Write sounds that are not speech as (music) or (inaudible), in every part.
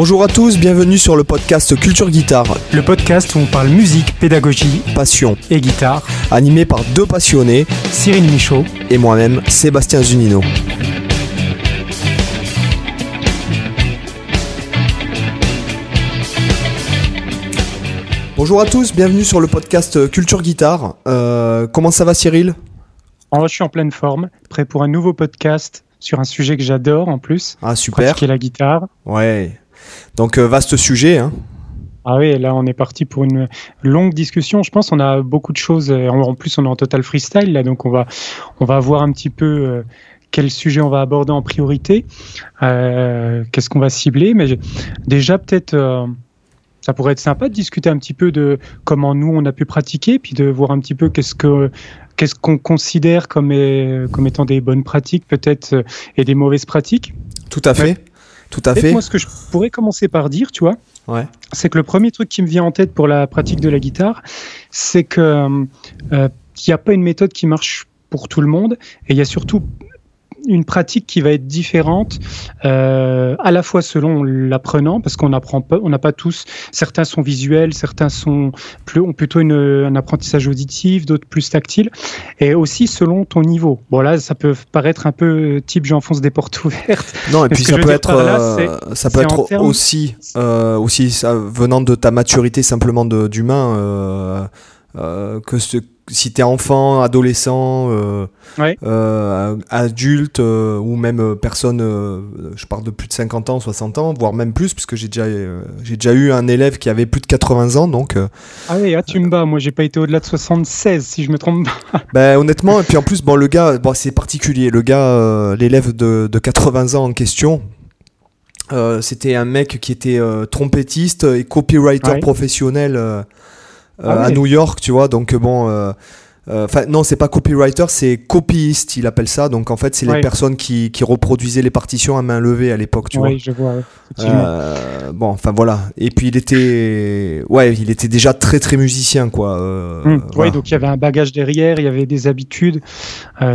Bonjour à tous, bienvenue sur le podcast Culture Guitare. Le podcast où on parle musique, pédagogie, passion et guitare. Animé par deux passionnés, Cyril Michaud et moi-même, Sébastien Zunino. Bonjour à tous, bienvenue sur le podcast Culture Guitare. Euh, comment ça va Cyril? Oh, Je suis en pleine forme, prêt pour un nouveau podcast sur un sujet que j'adore en plus. Ah super. Qui est la guitare. Ouais. Donc euh, vaste sujet. Hein. Ah oui, là on est parti pour une longue discussion. Je pense on a beaucoup de choses. Euh, en plus on est en total freestyle là, donc on va on va voir un petit peu euh, quel sujet on va aborder en priorité, qu'est-ce qu'on va cibler? Mais déjà peut-être ça pourrait être sympa de discuter un petit peu de comment nous on a pu pratiquer, puis de voir un petit peu qu'est-ce que qu'est-ce qu'on considère comme, comme étant des bonnes pratiques peut-être et des mauvaises pratiques. Tout à fait. Tout à fait. Moi, ce que je pourrais commencer par dire, tu vois, ouais. c'est que le premier truc qui me vient en tête pour la pratique de la guitare, c'est que euh, qu'il n'y a pas une méthode qui marche pour tout le monde, et il y a surtout une pratique qui va être différente euh, à la fois selon l'apprenant, parce qu'on apprend pas, on n'a pas tous. Certains sont visuels, certains sont plus, ont plutôt une, un apprentissage auditif, d'autres plus tactile, et aussi selon ton niveau. Bon là, ça peut paraître un peu type j'enfonce des portes ouvertes. Non, et puis ça peut, être, euh, ça peut être, aussi, euh, aussi ça, venant de ta maturité simplement d'humain. Euh, euh, que ce si t'es enfant, adolescent, euh, euh, adulte euh, ou même personne, je parle de plus de 50 ans, 60 ans, voire même plus, puisque j'ai déjà, j'ai déjà eu un élève qui avait plus de 80 ans, donc. Ah oui, ah, tu me bats, moi j'ai pas été au-delà de 76, si je me trompe pas. (laughs) ben honnêtement, et puis en plus, bon le gars, bon c'est particulier, le gars, l'élève de, de 80 ans en question. c'était un mec qui était trompettiste et copywriter professionnel ah à New York, tu vois. Donc bon. Euh, euh, enfin non, c'est pas copywriter, c'est copyiste, il appelle ça. Donc en fait, c'est les personnes qui, qui, reproduisaient les partitions à main levée à l'époque, tu vois. Oui, je vois. bon, enfin voilà. Et puis il était, ouais, il était déjà très très musicien, quoi. Hum, Oui, donc il y avait un bagage derrière, il y avait des habitudes.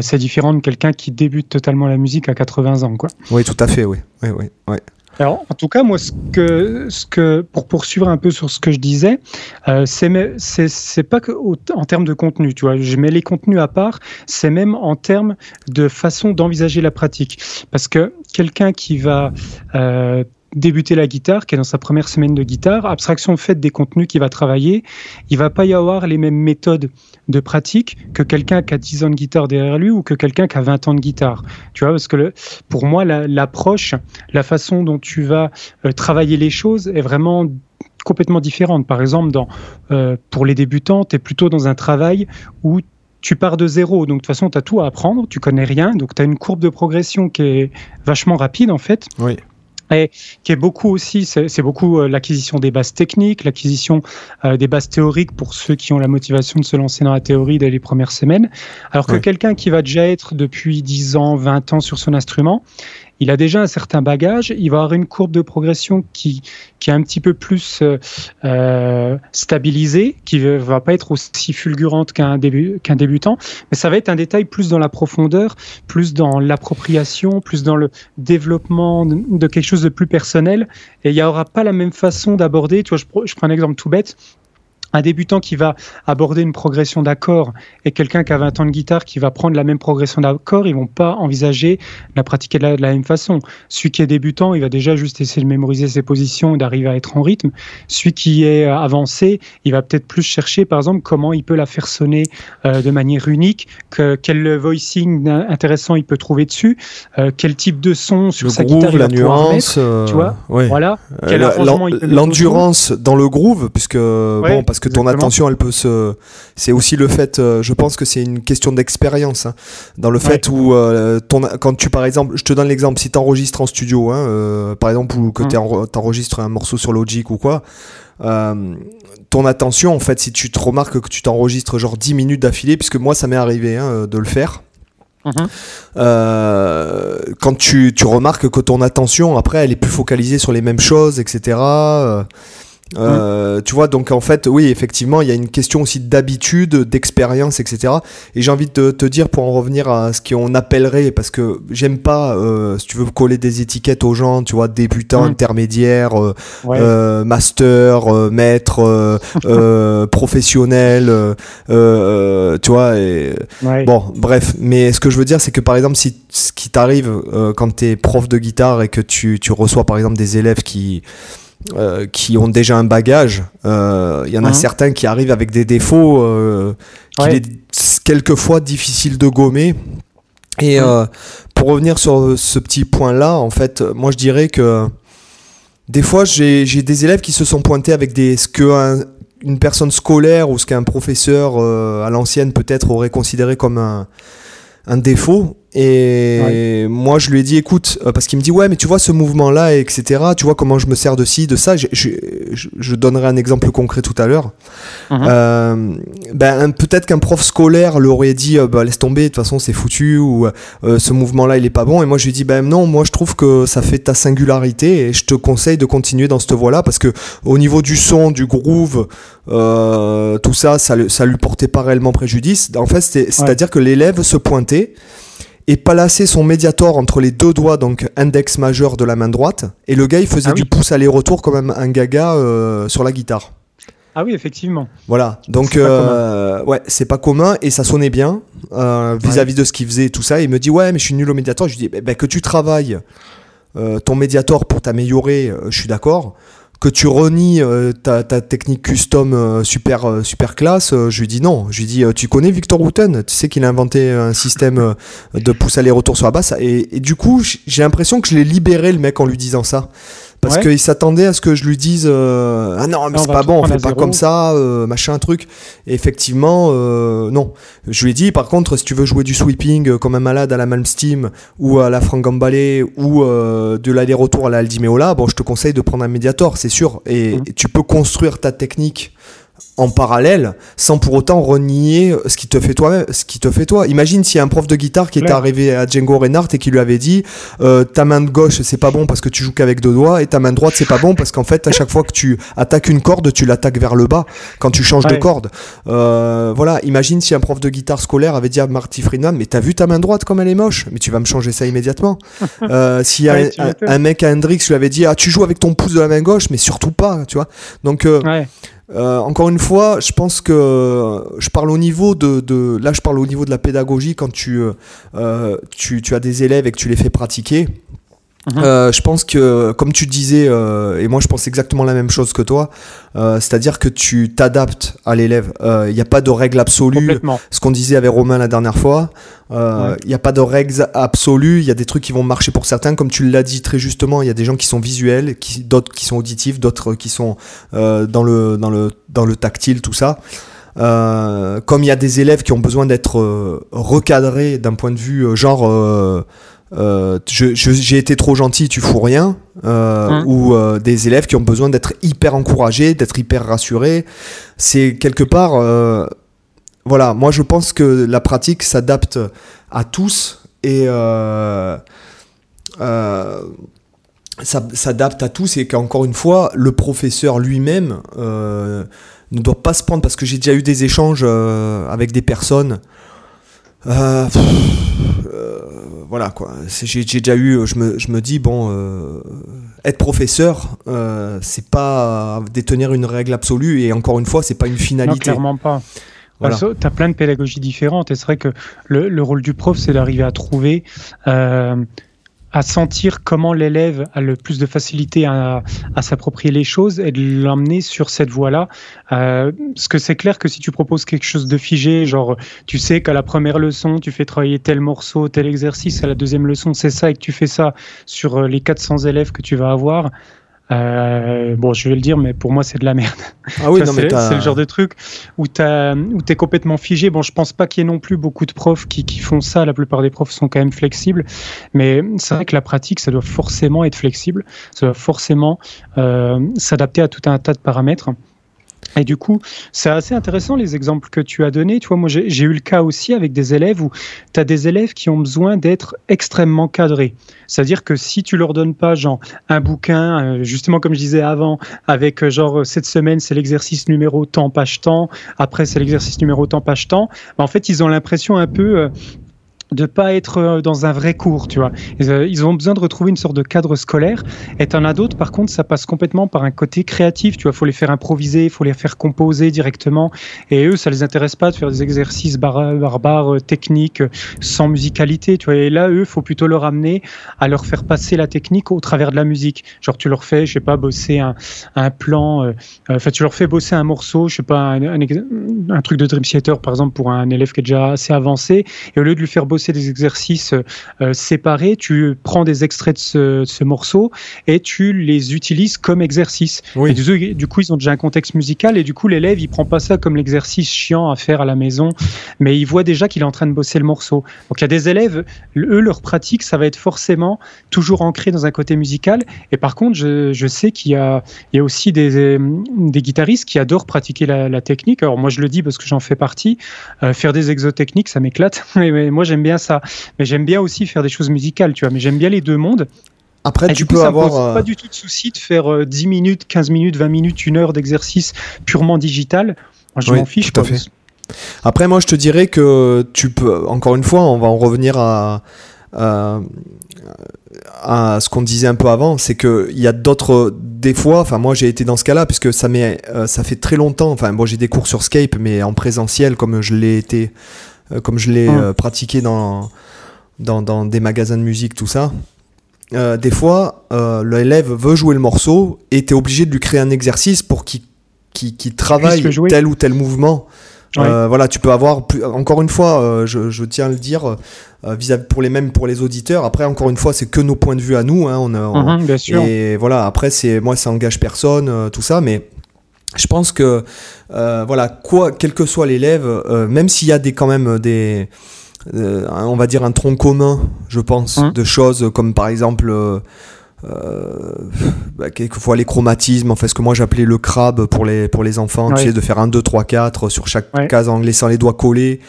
c'est différent de quelqu'un qui débute totalement la musique à 80 ans, quoi. Oui, tout à fait, oui, oui, oui. oui. Alors, en tout cas, moi, ce que, ce que, pour poursuivre un peu sur ce que je disais, euh, c'est pas que en termes de contenu, tu vois. Je mets les contenus à part. C'est même en termes de façon d'envisager la pratique, parce que quelqu'un qui va euh, débuter la guitare, qui est dans sa première semaine de guitare, abstraction faite des contenus qu'il va travailler, il va pas y avoir les mêmes méthodes de pratique que quelqu'un qui a 10 ans de guitare derrière lui ou que quelqu'un qui a 20 ans de guitare. Tu vois, parce que pour moi, l'approche, la, façon dont tu vas euh, travailler les choses est vraiment complètement différente. Par exemple, dans, euh, pour les débutants, tu es plutôt dans un travail où tu pars de zéro, donc de toute façon, tu as tout à apprendre, tu connais rien, donc tu as une courbe de progression qui est vachement rapide en fait. Oui et qui est beaucoup aussi, c'est beaucoup euh, l'acquisition des bases techniques, l'acquisition euh, des bases théoriques pour ceux qui ont la motivation de se lancer dans la théorie dès les premières semaines. Alors que quelqu'un qui va déjà être depuis 10 ans, 20 ans sur son instrument, il a déjà un certain bagage, il va avoir une courbe de progression qui, qui est un petit peu plus euh, euh stabilisée, qui ne va pas être aussi fulgurante qu'un début, débutant, mais ça va être un détail plus dans la profondeur, plus dans l'appropriation, plus dans le développement de, quelque chose de plus personnel, et il n'y aura pas la même façon d'aborder, tu vois, je prends un exemple tout bête, un débutant qui va aborder une progression d'accords et quelqu'un qui a 20 ans de guitare qui va prendre la même progression d'accords, ils vont pas envisager la pratiquer de la, même façon. Celui qui est débutant, il va déjà juste essayer de mémoriser ses positions, d'arriver à être en rythme. Celui qui est euh, avancé, il va peut-être plus chercher, par exemple, comment il peut la faire sonner euh, de manière unique, que, quel voicing intéressant il peut trouver dessus, euh, quel type de son sur sa guitare, la nuance, tu vois, voilà, l'endurance dans le groove, puisque bon, parce que ton attention, elle peut se. C'est aussi le fait, euh, je pense que c'est une question d'expérience. Hein, dans le fait où, euh, ton, quand tu, par exemple, je te donne l'exemple, si tu enregistres en studio, hein, euh, par exemple, ou que mmh. tu enregistres un morceau sur Logic ou quoi, ton attention, en fait, si tu te remarques que tu t'enregistres genre 10 minutes d'affilée, puisque moi, ça m'est arrivé hein, de le faire. Mmh. quand tu, tu, remarques que ton attention, après, elle est plus focalisée sur les mêmes choses, etc Euh, tu vois, donc en fait, oui, effectivement, il y a une question aussi d'habitude, d'expérience, etc. Et j'ai envie de te dire, pour en revenir à ce qu'on appellerait, parce que j'aime pas, euh, si tu veux coller des étiquettes aux gens, tu vois, débutant, mm. intermédiaire, euh, euh, master, euh, maître, (laughs) professionnel, tu vois. Et, Bon, bref, mais ce que je veux dire, c'est que par exemple, si ce qui t'arrive quand tu es prof de guitare et que tu, tu reçois par exemple des élèves qui euh, qui ont déjà un bagage. Euh, il y en a mhm. certains qui arrivent avec des défauts euh, qu'il est quelquefois difficile de gommer. Et mhm. pour revenir sur ce petit point-là, en fait, moi je dirais que des fois j'ai des élèves qui se sont pointés avec des, ce que une personne scolaire ou ce qu'un professeur à l'ancienne peut-être aurait considéré comme un, un défaut et moi, je lui ai dit, écoute, euh, parce qu'il me dit, ouais, mais tu vois ce mouvement-là, etc. Tu vois comment je me sers de ci, de ça. Je, je, je donnerai un exemple concret tout à l'heure. Uh-huh. euh, ben, peut-être qu'un prof scolaire leur aurait dit, euh, bah, laisse tomber, de toute façon, c'est foutu, ou euh, ce mouvement-là, il est pas bon. Et moi, je lui ai dit, ben non, moi, je trouve que ça fait ta singularité et je te conseille de continuer dans cette voie-là parce que au niveau du son, du groove, tout ça, ça, ça lui portait pas réellement préjudice. En fait, c'est-à-dire que l'élève se pointait et plaçait son médiator entre les deux doigts, donc index majeur de la main droite. Et le gars, il faisait ah du pouce aller-retour comme un, gaga euh, sur la guitare. Ah oui, effectivement. Voilà, donc euh, ouais, c'est pas commun et ça sonnait bien euh, vis-à-vis de ce qu'il faisait et tout ça. Il me dit ouais, mais je suis nul au médiator. Je lui dis bah, bah, que tu travailles ton médiator pour t'améliorer, je suis d'accord que tu renies euh, ta, technique custom euh, super, euh, super classe, je lui dis non. Je lui dis, tu connais Victor Wooten? Tu sais qu'il a inventé un système de pouce aller-retour sur la basse? Et, et du coup, j'ai l'impression que je l'ai libéré, le mec, en lui disant ça parce qu'il s'attendait à ce que je lui dise euh, ah non mais c'est pas bon on fait pas comme ça euh, machin truc. Et effectivement euh, non. Je lui ai dit par contre si tu veux jouer du sweeping comme un malade à la Malmsteen ou à la Frank Gambale ou de l'aller-retour à la Aldimeola bon je te conseille de prendre un Mediator c'est sûr. Et, mmh. tu peux construire ta technique en parallèle sans pour autant renier ce qui te fait toi ce qui te fait toi. Imagine s'il y a un prof de guitare qui était arrivé à Django Reinhardt et qui lui avait dit euh, ta main de gauche c'est pas bon parce que tu joues qu'avec deux doigts et ta main droite c'est pas bon parce qu'en fait à chaque fois que tu attaques une corde tu l'attaques vers le bas quand tu changes de corde. Euh, voilà imagine si un prof de guitare scolaire avait dit à Marty Friedman mais t'as vu ta main droite comme elle est moche? Mais tu vas me changer ça immédiatement. (laughs) Euh, s'il y a un, mec à Hendrix lui avait dit ah tu joues avec ton pouce de la main gauche mais surtout pas tu vois donc euh, encore une fois, je pense que je parle au niveau de, là, je parle au niveau de la pédagogie quand tu, euh, tu, tu, as des élèves et que tu les fais pratiquer. Mhm. Euh, je pense que, comme tu disais, euh, et moi je pense exactement la même chose que toi, euh, c'est-à-dire que tu t'adaptes à l'élève. Il n'y a pas de règle absolue. Ce qu'on disait avec Romain la dernière fois, il n'y a pas de règles absolues. Il y a des trucs qui vont marcher pour certains, comme tu l'as dit très justement. Il y a des gens qui sont visuels, qui, d'autres qui sont auditifs, d'autres qui sont dans le dans le dans le tactile, tout ça. comme il y a des élèves qui ont besoin d'être recadrés d'un point de vue genre euh, j'ai été trop gentil, tu fous rien, euh, hein. ou euh, des élèves qui ont besoin d'être hyper encouragés, d'être hyper rassurés. C'est quelque part, voilà, moi je pense que la pratique s'adapte à tous et s'adapte à tous et qu'encore une fois, le professeur lui-même ne doit pas se prendre parce que j'ai déjà eu des échanges avec des personnes euh, euh, voilà quoi. J'ai déjà eu, je me, je me dis bon, euh, être professeur, c'est pas détenir une règle absolue et encore une fois, c'est pas une finalité. Non, clairement pas. Voilà. Tu as plein de pédagogies différentes et c'est vrai que le, le, rôle du prof, c'est d'arriver à trouver à sentir comment l'élève a le plus de facilité à, s'approprier les choses et de l'emmener sur cette voie-là. Euh, parce que c'est clair que si tu proposes quelque chose de figé, genre tu sais qu'à la première leçon, tu fais travailler tel morceau, tel exercice, à la deuxième leçon, c'est ça, et que tu fais ça sur euh, les 400 élèves que tu vas avoir, euh, bon, je vais le dire, mais pour moi, c'est de la merde. Ah oui, (laughs) c'est le genre de truc où tu es complètement figé. Bon, je pense pas qu'il y ait non plus beaucoup de profs qui, qui, font ça. La plupart des profs sont quand même flexibles. Mais c'est vrai que la pratique, ça doit forcément être flexible. Ça doit forcément euh, s'adapter à tout un tas de paramètres. Et du coup, c'est assez intéressant les exemples que tu as donnés. Tu vois, moi, j'ai eu le cas aussi avec des élèves où tu as des élèves qui ont besoin d'être extrêmement cadrés. C'est-à-dire que si tu leur donnes pas, genre, un bouquin, euh, justement, comme je disais avant, avec, euh, genre, cette semaine, c'est l'exercice numéro temps, page temps, après, c'est l'exercice numéro temps, page temps, bah, en fait, ils ont l'impression un peu euh, de pas être euh, dans un vrai cours, tu vois. Euh, ils ont besoin de retrouver une sorte de cadre scolaire. Et t'en as d'autres, par contre, ça passe complètement par un côté créatif, tu vois. Faut les faire improviser, faut les faire composer directement. Et eux, ça les intéresse pas de faire des exercices barbares, euh, techniques, sans musicalité, tu vois. Et là, eux, faut plutôt leur amener à leur faire passer la technique au travers de la musique. Genre, tu leur fais, je sais pas, bosser un, plan, tu leur fais bosser un morceau, je sais pas, un, un, truc de Dream Theater, par exemple, pour un élève qui est déjà assez avancé. Et au lieu de lui faire bosser des exercices euh, séparés, tu prends des extraits de ce, morceau et tu les utilises comme exercice. du, coup, ils ont déjà un contexte musical et du coup, l'élève, il prend pas ça comme l'exercice chiant à faire à la maison, mais il voit déjà qu'il est en train de bosser le morceau. Donc, il y a des élèves, eux, leur pratique, ça va être forcément toujours ancré dans un côté musical. Et par contre, je, sais qu'il y a, il y a aussi des, des guitaristes qui adorent pratiquer la, technique. Alors, moi, je le dis parce que j'en fais partie. Euh, faire des exotechniques, ça m'éclate. (laughs) mais moi, j'aime bien ça. Mais j'aime bien aussi faire des choses musicales, tu vois. Mais j'aime bien les deux mondes. Après, tu peux avoir. Me pas du tout de souci de faire 10 euh, minutes, 15 minutes, 20 minutes, une heure d'exercice purement digital. Moi, je m'en fiche. Tout fait. Après, moi, je te dirais que tu peux. Encore une fois, on va en revenir à. à, ce qu'on disait un peu avant, c'est qu'il y a d'autres des fois, enfin moi j'ai été dans ce cas-là puisque ça, euh, ça fait très longtemps, enfin moi j'ai des cours sur Skype mais en présentiel comme je l'ai été euh, comme je l'ai hum. euh, pratiqué dans, dans, des magasins de musique, tout ça. Euh, des fois, l'élève veut jouer le morceau et tu es obligé de lui créer un exercice pour qu'il travaille tel ou tel mouvement. voilà, tu peux avoir encore une fois, je, tiens à le dire, vis pour les mêmes pour les auditeurs. Après, encore une fois, c'est que nos points de vue à nous. Hein, on, hum, bien sûr. Et voilà, après, c'est moi, ça engage personne, tout ça, mais je pense que euh, voilà quoi quel que soit l'élève euh, même s'il y a des quand même des euh, on va dire un tronc commun je pense hein. de choses comme par exemple bah, quelquefois les chromatismes enfin ce que moi j'appelais le crabe pour les pour les enfants tu sais de faire 1 2 3 4 sur chaque case en laissant les doigts collés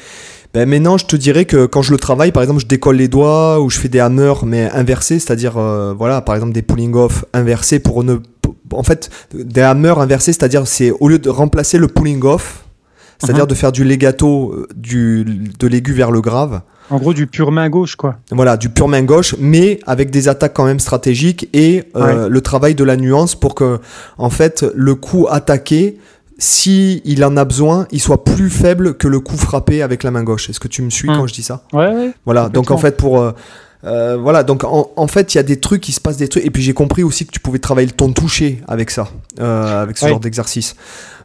ben maintenant, je te dirais que quand je le travaille, par exemple, je décolle les doigts ou je fais des hammers mais inversés, c'est-à-dire, voilà, par exemple, des pulling off inversés pour ne en fait, des hammers inversés, c'est-à-dire c'est au lieu de remplacer le pulling off, c'est-à-dire mhm. de faire du legato euh, du, de l'aigu vers le grave. En gros, du pur main gauche, quoi. Voilà, du pur main gauche, mais avec des attaques quand même stratégiques et euh, le travail de la nuance pour que, en fait, le coup attaqué, si il en a besoin, il soit plus faible que le coup frappé avec la main gauche. Est-ce que tu me suis mhm. quand je dis ça? Ouais. Voilà. Donc en fait, pour euh, euh, voilà, donc en, fait, il y a des trucs, il se passe des trucs. Et puis j'ai compris aussi que tu pouvais travailler le ton touché avec ça, euh, avec ce genre d'exercice.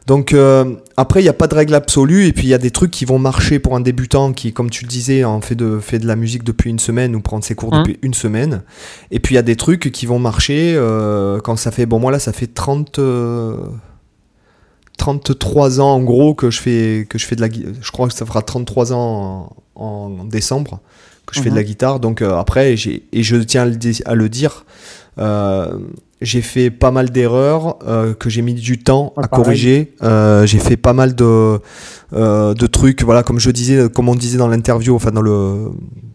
Donc euh, après, il n'y a pas de règle absolue. Et puis il y a des trucs qui vont marcher pour un débutant qui, comme tu le disais, en fait de, fait de la musique depuis une semaine ou prendre ses cours hein. depuis une semaine. Et puis il y a des trucs qui vont marcher quand ça fait. Bon, moi là, ça fait 30. 33 ans en gros que je fais que je fais de la je crois que ça fera 33 ans en décembre je fais de la mhm. guitare. Donc euh, après, et je tiens à le dire, euh, j'ai fait pas mal d'erreurs euh, que j'ai mis du temps à corriger. j'ai fait pas mal de, de trucs, voilà, comme je disais, comme on disait dans l'interview, enfin dans le,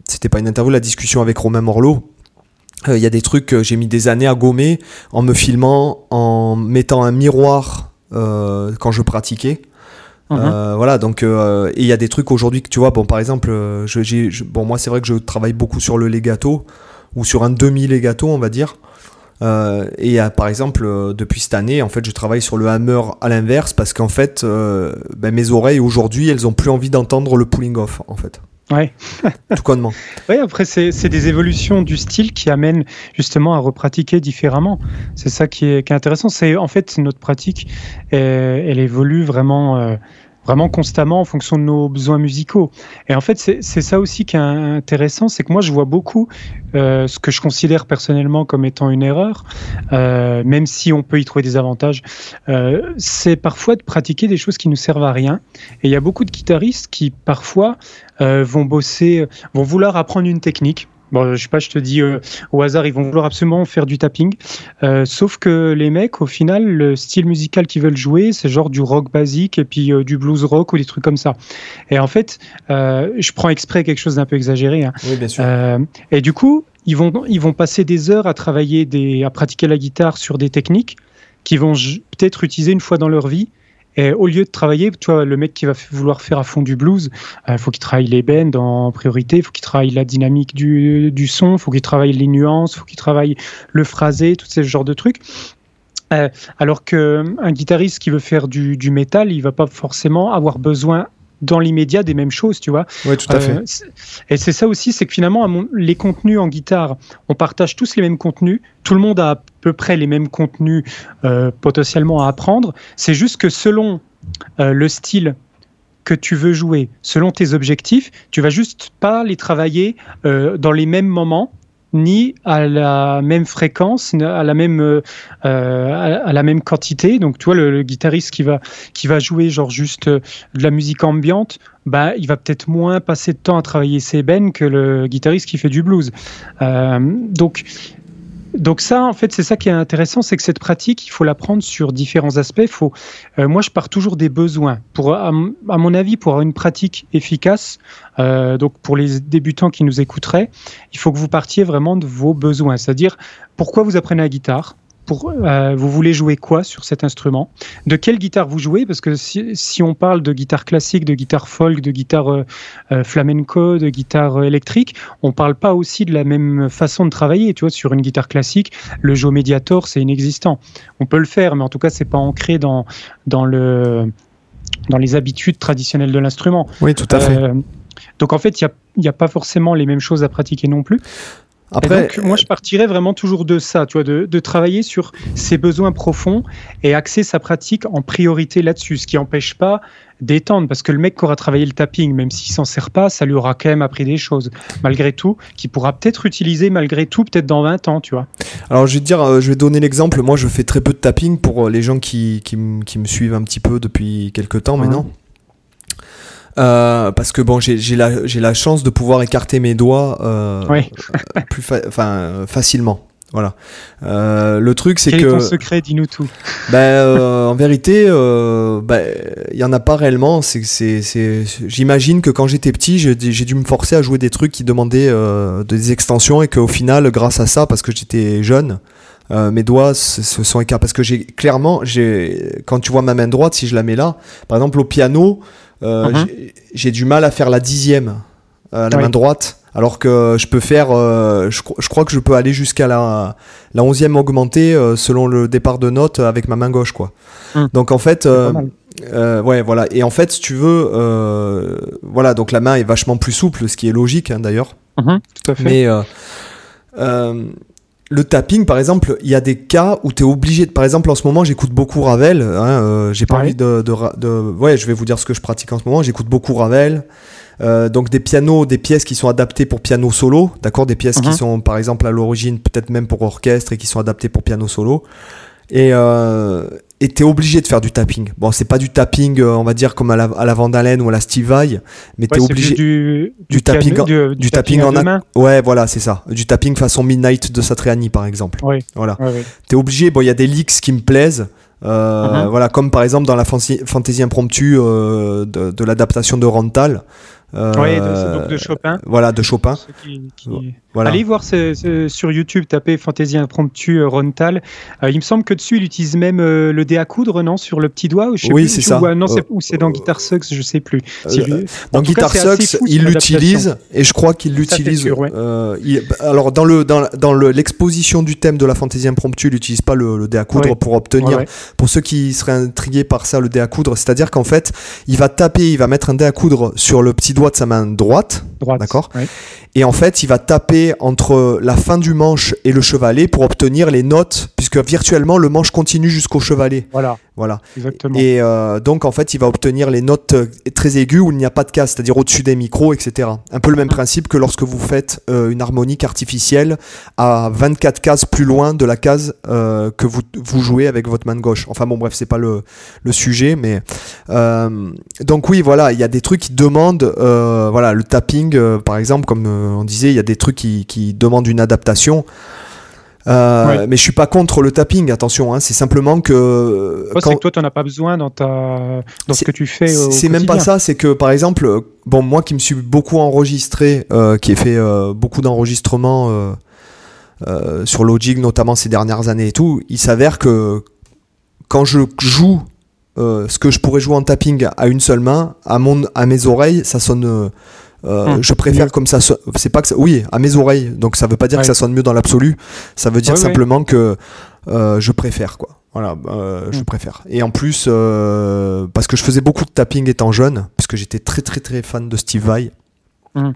c'était pas une interview, la discussion avec Romain Morlot. Il y a des trucs que j'ai mis des années à gommer en me filmant, en mettant un miroir quand je pratiquais. Mhm. Euh, voilà, donc euh, il y a des trucs aujourd'hui que tu vois, bon par exemple, euh, je, bon moi c'est vrai que je travaille beaucoup sur le legato ou sur un demi legato on va dire. et par exemple depuis cette année en fait je travaille sur le hammer à l'inverse parce qu'en fait ben, mes oreilles aujourd'hui elles ont plus envie d'entendre le pulling off en fait. Ouais. Tout connement. (laughs) Oui, après, c'est des évolutions du style qui amènent justement à repratiquer différemment. C'est ça qui est, qui est intéressant. C'est en fait notre pratique, elle évolue vraiment vraiment constamment en fonction de nos besoins musicaux. Et en fait, c'est ça aussi qui est intéressant, c'est que moi, je vois beaucoup euh, ce que je considère personnellement comme étant une erreur, euh, même si on peut y trouver des avantages, euh, c'est parfois de pratiquer des choses qui ne servent à rien. Et il y a beaucoup de guitaristes qui parfois vont bosser, vont vouloir apprendre une technique Bon, je sais pas, je te dis au hasard, ils vont vouloir absolument faire du tapping. sauf que les mecs, au final, le style musical qu'ils veulent jouer, c'est genre du rock basique et puis du blues rock ou des trucs comme ça. Et en fait, je prends exprès quelque chose d'un peu exagéré. Hein. Oui, bien sûr. et du coup, ils vont, ils vont passer des heures à travailler, des, à pratiquer la guitare sur des techniques qu'ils vont peut-être utiliser une fois dans leur vie. Et au lieu de travailler, tu vois, le mec qui va vouloir faire à fond du blues, il euh, faut qu'il travaille les bends en priorité, il faut qu'il travaille la dynamique du, du son, il faut qu'il travaille les nuances, il faut qu'il travaille le phrasé, tout ce genre de trucs. Euh, alors qu'un guitariste qui veut faire du, du métal, il va pas forcément avoir besoin dans l'immédiat des mêmes choses, tu vois. Oui, tout à fait. Euh, et c'est ça aussi, c'est que finalement, les contenus en guitare, on partage tous les mêmes contenus, tout le monde a à peu près les mêmes contenus euh, potentiellement à apprendre. C'est juste que selon euh, le style que tu veux jouer, selon tes objectifs, tu vas juste pas les travailler dans les mêmes moments ni à la même fréquence, à la même, euh, à la même quantité. Donc, tu vois, le, guitariste qui va, qui va jouer genre juste euh, de la musique ambiante, bah, il va peut-être moins passer de temps à travailler ses bennes que le guitariste qui fait du blues. Euh, donc, donc ça, en fait, c'est ça qui est intéressant, c'est que cette pratique, il faut l'apprendre sur différents aspects. Faut, euh, moi, je pars toujours des besoins. Pour, à, mon avis, pour avoir une pratique efficace, euh, donc pour les débutants qui nous écouteraient, il faut que vous partiez vraiment de vos besoins. C'est-à-dire, pourquoi vous apprenez la guitare? Pour, euh, vous voulez jouer quoi sur cet instrument? De quelle guitare vous jouez? Parce que si, on parle de guitare classique, de guitare folk, de guitare euh, euh, flamenco, de guitare électrique, on parle pas aussi de la même façon de travailler. Tu vois, sur une guitare classique, le jeu médiator, c'est inexistant. On peut le faire, mais en tout cas, c'est pas ancré dans, dans, le, dans les habitudes traditionnelles de l'instrument. Oui, tout à fait. Donc en fait, il n'y a, a, pas forcément les mêmes choses à pratiquer non plus. Après, donc, moi, je partirais vraiment toujours de ça, tu vois, de, de, travailler sur ses besoins profonds et axer sa pratique en priorité là-dessus, ce qui n'empêche pas d'étendre, parce que le mec qui aura travaillé le tapping, même s'il s'en sert pas, ça lui aura quand même appris des choses, malgré tout, qu'il pourra peut-être utiliser malgré tout, peut-être dans 20 ans, tu vois. Alors, je vais te dire, euh, je vais donner l'exemple. Moi, je fais très peu de tapping pour euh, les gens qui, qui, qui me suivent un petit peu depuis quelques temps maintenant. Euh, parce que bon, j'ai la, la chance de pouvoir écarter mes doigts euh, (laughs) plus enfin, facilement. Voilà. Euh, le truc, c'est que. Quel est ton secret? Dis-nous tout. Ben, euh, en vérité, euh, ben, il y en a pas réellement. J'imagine que quand j'étais petit, j'ai, dû me forcer à jouer des trucs qui demandaient des extensions et qu'au final, grâce à ça, parce que j'étais jeune, mes doigts se, sont écartés. Parce que j'ai clairement, j'ai, quand tu vois ma main droite, si je la mets là, par exemple au piano, euh, mhm. j'ai du mal à faire la dixième, euh, la main droite, alors que je peux faire, euh, je, crois que je peux aller jusqu'à la, la onzième augmentée selon le départ de note avec ma main gauche, quoi. Mhm. Donc en fait, ouais, voilà. Et en fait, si tu veux, voilà, donc la main est vachement plus souple, ce qui est logique hein, d'ailleurs. Mhm, tout à fait. Mais le tapping, par exemple, il y a des cas où tu es obligé. De, par exemple, en ce moment, j'écoute beaucoup Ravel. Hein, euh, j'ai pas envie de, de, Ouais, je vais vous dire ce que je pratique en ce moment. J'écoute beaucoup Ravel. Euh, donc des pianos, des pièces qui sont adaptées pour piano solo, d'accord, des pièces qui mhm. sont par exemple à l'origine peut-être même pour orchestre et qui sont adaptées pour piano solo. Et euh, et t'es obligé de faire du tapping. Bon, c'est pas du tapping, euh, on va dire comme à la, à la Vandalen ou à la Steve Vai, mais t'es obligé du, du, tapping, du, tapping, en main. Ouais, voilà, c'est ça. Du tapping façon Midnight de Satriani, par exemple. Oui. Voilà. T'es obligé. Bon, il y a des leaks qui me plaisent. Euh, uh-huh. Voilà, comme par exemple dans la fantaisie impromptue euh, de, de l'adaptation de Rental. Euh, oui, de, donc de Chopin. Voilà, de Chopin. Allez voir sur YouTube, tapez Fantaisie impromptue euh, Rontal. Euh, il me semble que dessus, il utilise même le dé à coudre, non Sur le petit doigt Oui, c'est ça. non, ou c'est dans Guitar Sucks, je sais plus. dans Guitar Sucks, il l'utilise et je crois qu'il l'utilise. alors, dans le dans, l'exposition du thème de la fantaisie impromptue, il n'utilise pas le, dé à coudre pour obtenir. Pour ceux qui seraient intrigués par ça, le dé à coudre, c'est-à-dire qu'en fait, il va taper, il va mettre un dé à coudre sur le petit doigt de sa main droite. D'accord Et en fait, il va taper entre la fin du manche et le chevalet pour obtenir les notes, puisque virtuellement, le manche continue jusqu'au chevalet. Voilà. Voilà. Exactement. Et euh, donc, en fait, il va obtenir les notes euh, très aiguës où il n'y a pas de casse, c'est-à-dire au-dessus des micros, etc. Un peu le même principe que lorsque vous faites euh, une harmonique artificielle à 24 cases plus loin de la case que vous, vous jouez avec votre main gauche. Enfin bon, bref, c'est pas le, le sujet, mais donc oui, voilà, il y a des trucs qui demandent, voilà, le tapping tapping, par exemple, comme on disait, il y a des trucs qui, qui demandent une adaptation. Euh, mais je suis pas contre le tapping, attention. Hein, c'est simplement que. c'est que toi, tu n'en as pas besoin dans, ta... dans ce que tu fais. C'est même pas ça. C'est que, par exemple, bon, moi qui me suis beaucoup enregistré, euh, qui ai fait euh, beaucoup d'enregistrements sur Logic, notamment ces dernières années et tout, il s'avère que quand je joue ce que je pourrais jouer en tapping à une seule main, à, mon, à mes oreilles, ça sonne euh, hum. Je préfère comme ça. C'est pas que oui à mes oreilles. Donc ça veut pas dire que ça sonne mieux dans l'absolu. Ça veut dire simplement que euh, je préfère quoi. Voilà, euh, je hum. préfère. Et en plus, parce que je faisais beaucoup de tapping étant jeune, parce que j'étais très très très fan de Steve Vai. Hum.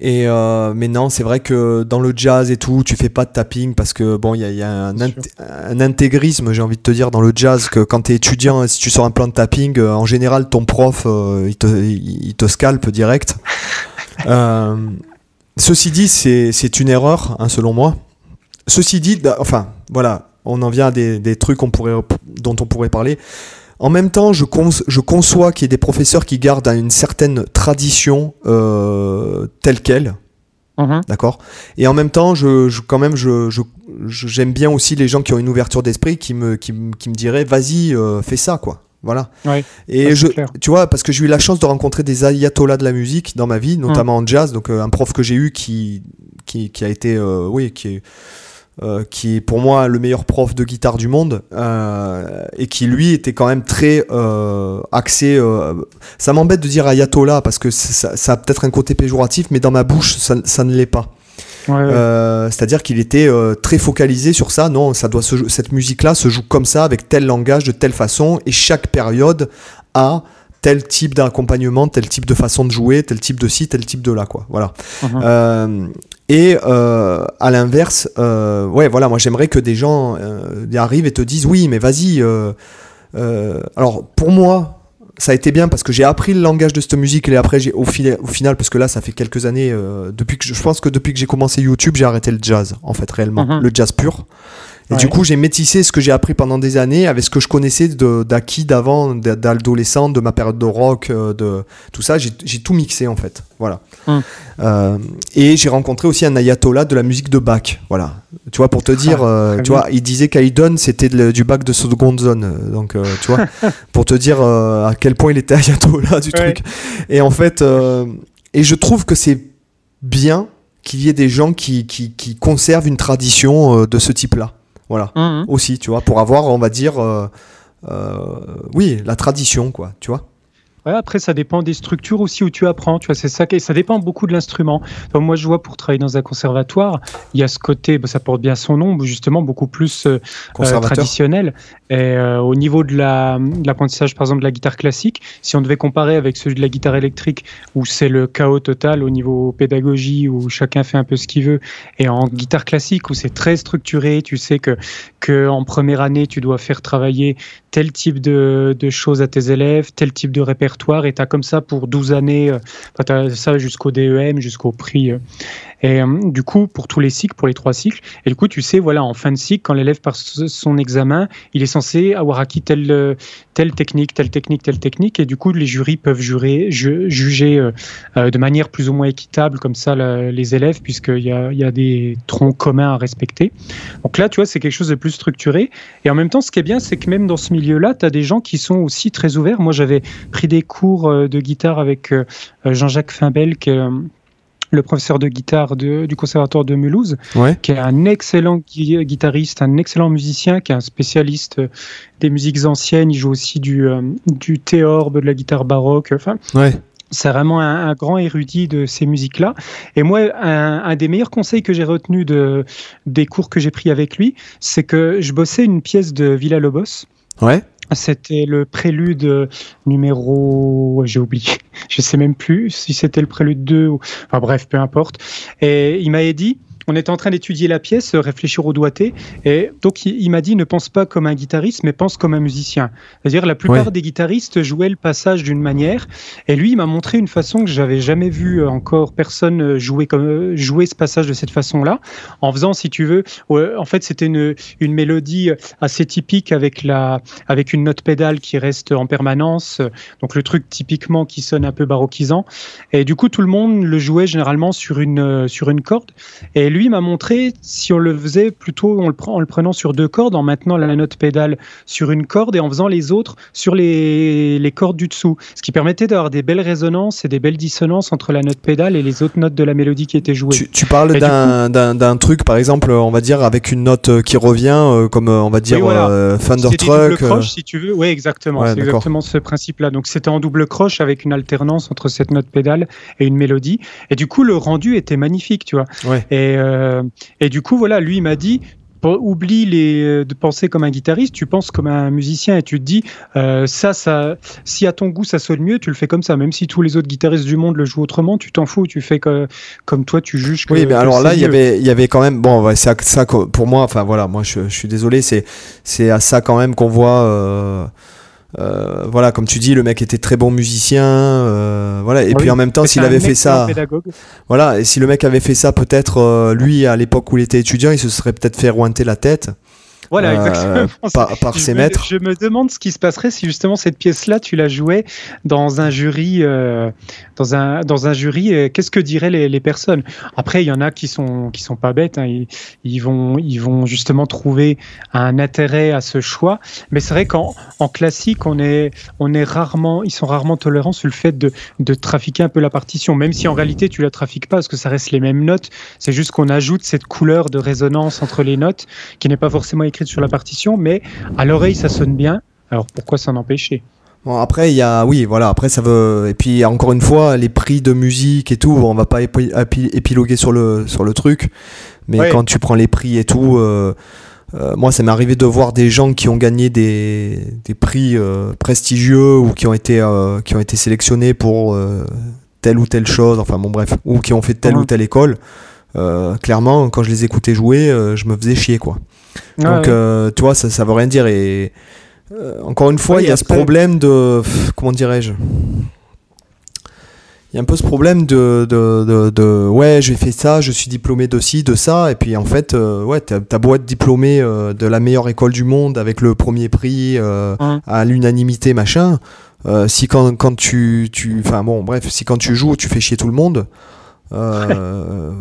Et euh, mais non, c'est vrai que dans le jazz et tout, tu fais pas de tapping parce que bon, il y a, un, un, intégrisme, j'ai envie de te dire, dans le jazz que quand tu es étudiant, si tu sors un plan de tapping, euh, en général, ton prof, euh, il, te, il, te scalpe direct. (laughs) ceci dit, c'est une erreur, hein, selon moi. Ceci dit, enfin, voilà, on en vient à des, des trucs on pourrait, dont on pourrait parler. En même temps, je, je conçois qu'il y ait des professeurs qui gardent une certaine tradition euh, telle qu'elle. Mhm. D'accord? Et en même temps, je, quand même, je, j'aime bien aussi les gens qui ont une ouverture d'esprit qui me, qui, me diraient vas-y, euh, fais ça, quoi. Voilà. et je, tu vois, parce que j'ai eu la chance de rencontrer des ayatollahs de la musique dans ma vie, notamment en jazz. Donc, euh, un prof que j'ai eu qui, qui, qui a été, oui, qui est euh, qui est pour moi le meilleur prof de guitare du monde euh, et qui lui était quand même très euh, axé. ça m'embête de dire ayatollah parce que ça, ça a peut-être un côté péjoratif, mais dans ma bouche ça, ça ne l'est pas. C'est-à-dire qu'il était très focalisé sur ça. Non, ça doit se, cette musique-là se joue comme ça, avec tel langage, de telle façon, et chaque période a tel type d'accompagnement, tel type de façon de jouer, tel type de ci, tel type de là, quoi. Voilà. Uh-huh. Et euh, à l'inverse, euh, ouais, voilà, moi j'aimerais que des gens euh, arrivent et te disent oui, mais vas-y. Euh, euh, alors pour moi, ça a été bien parce que j'ai appris le langage de cette musique et après j'ai au, au, final parce que là ça fait quelques années depuis que je, pense que depuis que j'ai commencé YouTube j'ai arrêté le jazz en fait réellement mhm. le jazz pur et du coup, j'ai métissé ce que j'ai appris pendant des années avec ce que je connaissais d'acquis d'avant, d'adolescent, de ma période de rock, euh, de tout ça. J'ai tout mixé en fait. Voilà. Hum. Euh, et j'ai rencontré aussi un ayatollah de la musique de Bach. Voilà. Tu vois, pour te dire, ah, euh, tu vois, il disait qu'Aïdon c'était du Bach de seconde zone. Donc, tu vois, (laughs) pour te dire à quel point il était ayatollah du truc. Et en fait, et je trouve que c'est bien qu'il y ait des gens qui, qui, qui conservent une tradition de ce type-là. Voilà. Mmh. Aussi, tu vois, pour avoir, on va dire, euh, euh, oui, la tradition, quoi, tu vois après, ça dépend des structures aussi où tu apprends. Tu vois, c'est ça. Ça dépend beaucoup de l'instrument. moi, je vois pour travailler dans un conservatoire, il y a ce côté, bah, ça porte bien son nom, justement beaucoup plus euh, euh, traditionnel. Et euh, au niveau de l'apprentissage, par exemple, de la guitare classique, si on devait comparer avec celui de la guitare électrique, où c'est le chaos total au niveau pédagogie, où chacun fait un peu ce qu'il veut, et en guitare classique, où c'est très structuré, tu sais que, que en première année, tu dois faire travailler tel type de, de choses à tes élèves, tel type de répertoire et tu as comme ça pour 12 années, euh, tu as ça jusqu'au DEM, jusqu'au prix. Euh. et euh, du coup, pour tous les cycles, pour les trois cycles, et du coup, tu sais, voilà, en fin de cycle, quand l'élève passe son examen, il est censé avoir acquis telle, telle technique, telle technique, telle technique, et du coup, les jurys peuvent juger de manière plus ou moins équitable, comme ça, les élèves, puisqu'il y a, y a des troncs communs à respecter. Donc là, tu vois, c'est quelque chose de plus structuré. Et en même temps, ce qui est bien, c'est que même dans ce milieu-là, tu as des gens qui sont aussi très ouverts. Moi, j'avais pris des cours euh, de guitare avec euh, Jean-Jacques Fimbel, qui est euh, le professeur de guitare du Conservatoire de Mulhouse, qui est un excellent guitariste, un excellent musicien, qui est un spécialiste des musiques anciennes. Il joue aussi du, du théorbe, de la guitare baroque. Enfin, C'est vraiment un, grand érudit de ces musiques-là. Et moi, un, des meilleurs conseils que j'ai retenu de, des cours que j'ai pris avec lui, c'est que je bossais une pièce de Villa Lobos. Ouais. C'était le prélude numéro, j'ai oublié, je sais même plus si c'était le prélude 2 ou, enfin bref, peu importe. Et il m'avait dit, on était en train d'étudier la pièce, réfléchir au doigté, et donc il, m'a dit ne pense pas comme un guitariste, mais pense comme un musicien. C'est-à-dire la plupart des guitaristes jouaient le passage d'une manière, et lui il m'a montré une façon que j'avais jamais vu encore personne jouer comme jouer ce passage de cette façon-là, en faisant si tu veux, en fait c'était une, une mélodie assez typique avec la avec une note pédale qui reste en permanence, donc le truc typiquement qui sonne un peu baroquisant, et du coup tout le monde le jouait généralement sur une sur une corde, et lui m'a montré si on le faisait plutôt en le, en le, prenant sur deux cordes, en maintenant la note pédale sur une corde et en faisant les autres sur les, les cordes du dessous. Ce qui permettait d'avoir des belles résonances et des belles dissonances entre la note pédale et les autres notes de la mélodie qui étaient jouées. Tu, parles d'un truc, par exemple, on va dire avec une note euh, qui revient, euh, comme euh, on va dire oui, Thunderstruck. croche, si tu veux. Oui, exactement. c'est exactement ce principe-là. Donc c'était en double croche avec une alternance entre cette note pédale et une mélodie. Et du coup, le rendu était magnifique, tu vois. Et, euh, et du coup, voilà, lui, il m'a dit, oublie les, euh, de penser comme un guitariste, tu penses comme un musicien et tu te dis euh, ça, ça, si à ton goût ça sonne mieux, tu le fais comme ça. Même si tous les autres guitaristes du monde le jouent autrement, tu t'en fous, tu fais que, comme toi, tu juges. oui, mais alors là, il y avait, il y avait quand même, bon, c'est ça pour moi. Enfin voilà, moi je, je suis désolé, c'est, c'est à ça quand même qu'on voit. Euh, voilà, comme tu dis, le mec était très bon musicien, euh, voilà. Et puis en même temps, s'il avait fait ça, voilà, et si le mec avait fait ça, peut-être euh, lui à l'époque où il était étudiant, il se serait peut-être fait rointer la tête. Voilà, euh, exactement. Par, (laughs) ses maîtres. je me demande ce qui se passerait si justement cette pièce-là, tu la jouais dans un jury, euh, dans un dans un jury. Qu'est-ce que diraient les, les, personnes? Après, il y en a qui sont qui sont pas bêtes. Hein, ils, ils, vont ils vont justement trouver un intérêt à ce choix. Mais c'est vrai qu'en en classique, on est on est rarement, ils sont rarement tolérants sur le fait de de trafiquer un peu la partition, même si en réalité tu la trafiques pas parce que ça reste les mêmes notes. C'est juste qu'on ajoute cette couleur de résonance entre les notes qui n'est pas forcément écrite sur la partition, mais à l'oreille ça sonne bien. Alors pourquoi s'en empêcher? Bon, après, il y a, oui, voilà, après ça veut, et puis encore une fois, les prix de musique et tout, on va pas épiloguer sur le, sur le truc, mais quand tu prends les prix et tout, euh, euh, moi ça m'est arrivé de voir des gens qui ont gagné des, des prix euh, prestigieux ou qui ont été, qui ont été sélectionnés pour telle ou telle chose, enfin bon bref, ou qui ont fait telle ou telle école. Clairement, quand je les écoutais jouer, je me faisais chier quoi. Donc, euh, tu vois, ça, ça veut rien dire. Et euh, encore une fois, il y a ce problème de. Comment dirais-je? Il y a un peu ce problème de, de, de, ouais j'ai fait ça je suis diplômé de ci de ça et puis en fait euh, ouais t'as as beau être diplômé de la meilleure école du monde avec le premier prix hein. à l'unanimité machin si quand, quand tu bon bref si quand tu joues tu fais chier tout le monde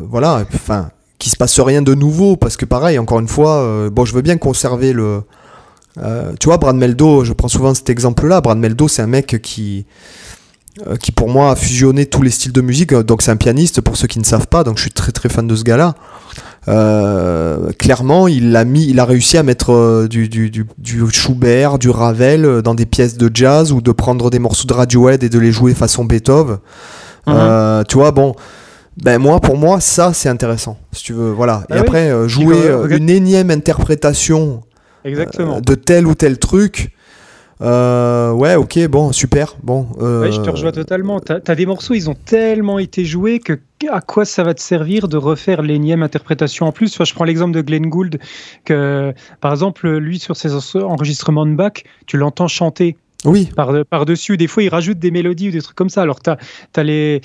voilà enfin qu'il se passe rien de nouveau parce que pareil encore une fois euh, bon je veux bien conserver le euh, tu vois Brad Meldo je prends souvent cet exemple là Brad Meldo c'est un mec qui euh, qui pour moi a fusionné tous les styles de musique donc c'est un pianiste pour ceux qui ne savent pas donc je suis très très fan de ce gars là clairement il a mis il a réussi à mettre du, du, du, du, Schubert du Ravel dans des pièces de jazz ou de prendre des morceaux de Radiohead et de les jouer façon Beethoven mhm. tu vois bon ben moi pour moi ça c'est intéressant si tu veux voilà. Et ah après euh, jouer euh, une énième interprétation Exactement. Euh, de tel ou tel truc ouais ok bon super bon ouais, je te rejoins totalement. T'as as des morceaux ils ont tellement été joués que à quoi ça va te servir de refaire l'énième interprétation en plus? Je prends l'exemple de Glenn Gould que par exemple lui sur ses enregistrements de Bach tu l'entends chanter oui. Par, dessus, des fois ils rajoutent des mélodies ou des trucs comme ça. Alors t'as as les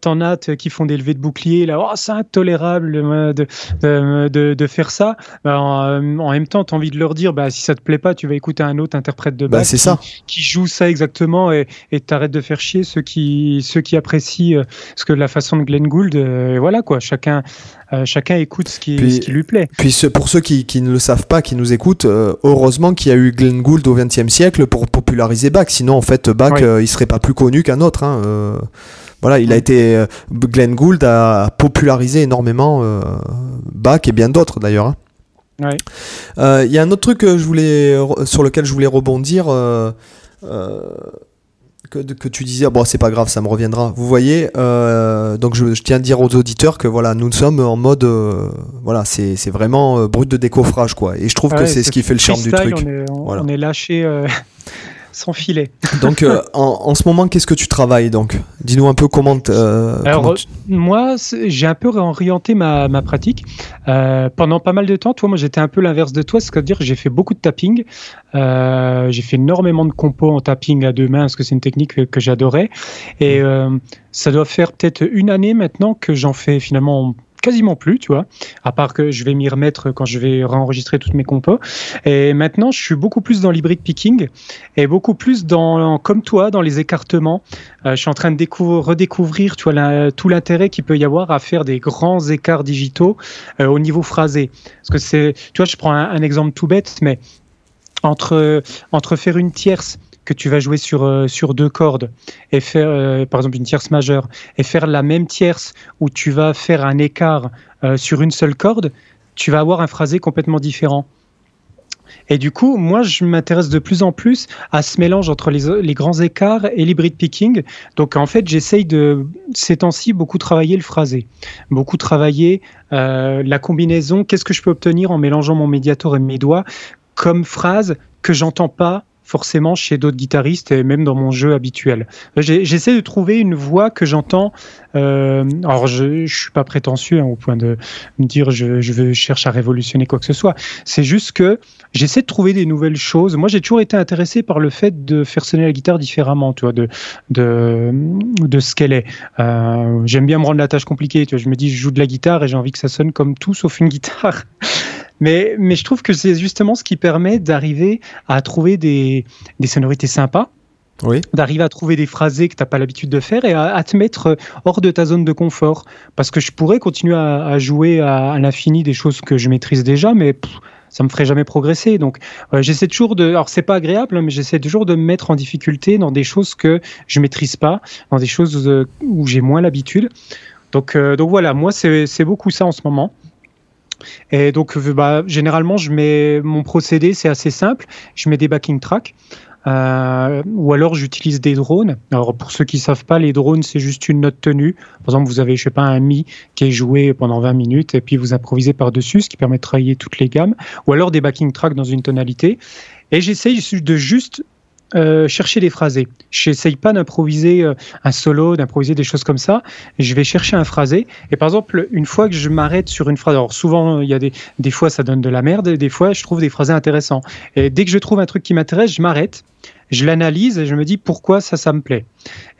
t'en as qui font des levées de bouclier là, oh, c'est intolérable de, de, de, faire ça. Bah, en, même temps, t'as envie de leur dire, bah si ça te plaît pas, tu vas écouter un autre interprète de bah, Bach qui, ça. qui joue ça exactement et t'arrêtes de faire chier ceux qui ceux qui apprécient euh, ce que la façon de Glenn Gould. Euh, et voilà quoi, chacun euh, chacun écoute ce qui, ce qui, lui plaît. Puis pour ceux qui, qui, ne le savent pas, qui nous écoutent, heureusement qu'il y a eu Glenn Gould au XXe siècle pour populariser Bach. Sinon, en fait, Bach, euh, il serait pas plus connu qu'un autre. Hein, euh. voilà, il a été. Euh, Glenn Gould a popularisé énormément Bach et bien d'autres d'ailleurs. Il hein. y a un autre truc que je voulais, sur lequel je voulais rebondir. Que, que, tu disais, bon, c'est pas grave, ça me reviendra. Vous voyez, donc je, tiens à dire aux auditeurs que voilà, nous sommes en mode, voilà, c'est vraiment brut de décoffrage, quoi. Et je trouve que c'est ce qui fait le charme du truc. On est, on est lâché sans filet. Donc, euh, (laughs) en, ce moment, qu'est-ce que tu travailles donc Dis-nous un peu comment. Euh, Alors, moi, j'ai un peu réorienté ma, ma pratique. Euh, pendant pas mal de temps, toi, moi, j'étais un peu l'inverse de toi, c'est-à-dire que j'ai fait beaucoup de tapping. j'ai fait énormément de compos en tapping à deux mains, parce que c'est une technique que, que j'adorais. Et ça doit faire peut-être une année maintenant que j'en fais finalement quasiment plus, tu vois, à part que je vais m'y remettre quand je vais réenregistrer toutes mes compos. Et maintenant, je suis beaucoup plus dans l'hybrid picking et beaucoup plus dans, comme toi, dans les écartements. Euh, je suis en train de redécouvrir, tu vois, tout l'intérêt qu'il peut y avoir à faire des grands écarts digitaux euh, au niveau phrasé. Parce que c'est, tu vois, je prends un, un exemple tout bête, mais entre, entre faire une tierce que tu vas jouer sur, euh, sur deux cordes et faire, euh, par exemple, une tierce majeure et faire la même tierce où tu vas faire un écart euh, sur une seule corde, tu vas avoir un phrasé complètement différent. Et du coup, moi, je m'intéresse de plus en plus à ce mélange entre les, les grands écarts et l'hybrid picking. Donc, en fait, j'essaye de, ces temps-ci, beaucoup travailler le phrasé, beaucoup travailler la combinaison. Qu'est-ce que je peux obtenir en mélangeant mon médiator et mes doigts comme phrase que j'entends pas forcément chez d'autres guitaristes et même dans mon jeu habituel. J'essaie de trouver une voix que j'entends. Euh, alors, je ne suis pas prétentieux hein, au point de me dire je, je veux chercher à révolutionner quoi que ce soit. C'est juste que j'essaie de trouver des nouvelles choses. Moi, j'ai toujours été intéressé par le fait de faire sonner la guitare différemment, tu vois, de, de, de ce qu'elle est. Euh, J'aime bien me rendre la tâche compliquée. Tu vois, je me dis, je joue de la guitare et j'ai envie que ça sonne comme tout sauf une (laughs) guitare. Mais, mais je trouve que c'est justement ce qui permet d'arriver à trouver des, des sonorités sympas. Oui. d'arriver à trouver des phrasés que tu n'as pas l'habitude de faire et à, te mettre hors de ta zone de confort. Parce que je pourrais continuer à, jouer à, l'infini des choses que je maîtrise déjà, mais ça me ferait jamais progresser. Donc euh, j'essaie toujours de, alors c'est pas agréable, hein, mais j'essaie toujours de me mettre en difficulté dans des choses que je maîtrise pas, dans des choses euh, où j'ai moins l'habitude. Donc, euh, donc voilà, moi c'est beaucoup ça en ce moment. Et donc, euh, bah, généralement, je mets mon procédé, c'est assez simple. Je mets des backing tracks. Euh, ou alors j'utilise des drones. Alors pour ceux qui savent pas, les drones c'est juste une note tenue. Par exemple, vous avez je sais pas un mi qui est joué pendant 20 minutes et puis vous improvisez par dessus, ce qui permet de travailler toutes les gammes. Ou alors des backing tracks dans une tonalité. Et j'essaye de juste euh, chercher des phrasés. J'essaye pas d'improviser euh, un solo, d'improviser des choses comme ça. Je vais chercher un phrasé. Et par exemple, une fois que je m'arrête sur une phrase, alors souvent il y a des, des fois ça donne de la merde, des fois je trouve des phrasés intéressants. Et dès que je trouve un truc qui m'intéresse, je m'arrête, je l'analyse et je me dis pourquoi ça, ça me plaît.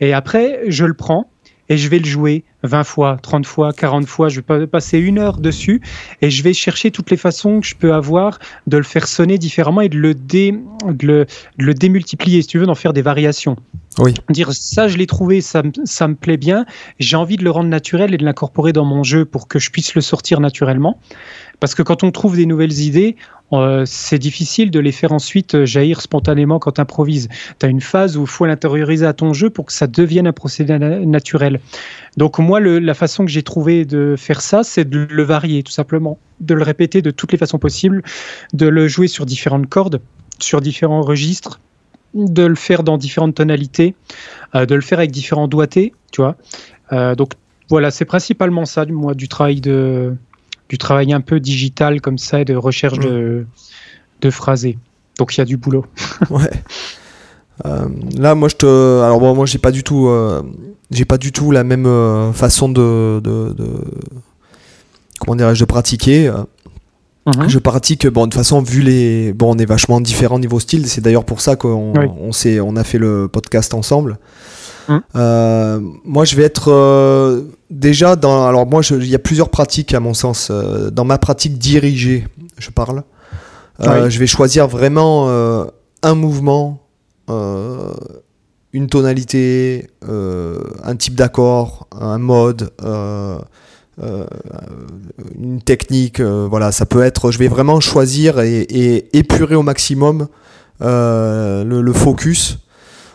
Et après, je le prends et je vais le jouer 20 fois, 30 fois, 40 fois. Je vais passer une heure dessus et je vais chercher toutes les façons que je peux avoir de le faire sonner différemment et de le, dé, de le, démultiplier, si tu veux, d'en faire des variations. Oui. Dire ça, je l'ai trouvé, ça, ça me plaît bien. J'ai envie de le rendre naturel et de l'incorporer dans mon jeu pour que je puisse le sortir naturellement. Parce que quand on trouve des nouvelles idées, euh, c'est difficile de les faire ensuite euh, jaillir spontanément quand tu improvises. Tu as une phase où il faut l'intérioriser à ton jeu pour que ça devienne un procédé naturel. Donc moi, la façon que j'ai trouvé de faire ça, c'est de le varier tout simplement, de le répéter de toutes les façons possibles, de le jouer sur différentes cordes, sur différents registres, de le faire dans différentes tonalités, euh, de le faire avec différents doigtés, tu vois. donc voilà, c'est principalement ça, moi, du travail de, du travail un peu digital comme ça et de recherche de, de phrasés. Donc il y a du boulot. (laughs) ouais. Euh, là, moi, je te. Alors, bon, moi, j'ai pas du tout, euh, j'ai pas du tout la même euh, façon de, de, comment dirais-je, de pratiquer. Mhm. Je pratique, bon, de toute façon, vu les, bon, on est vachement différents niveau style. C'est d'ailleurs pour ça qu'on, on, s'est, on a fait le podcast ensemble. Hum. Euh, moi, je vais être euh, déjà dans. Alors, moi, il y a plusieurs pratiques à mon sens. Euh, dans ma pratique dirigée, je parle. Je vais choisir vraiment un mouvement, une tonalité, un type d'accord, un mode. une technique, voilà, ça peut être. Je vais vraiment choisir et, épurer au maximum le, focus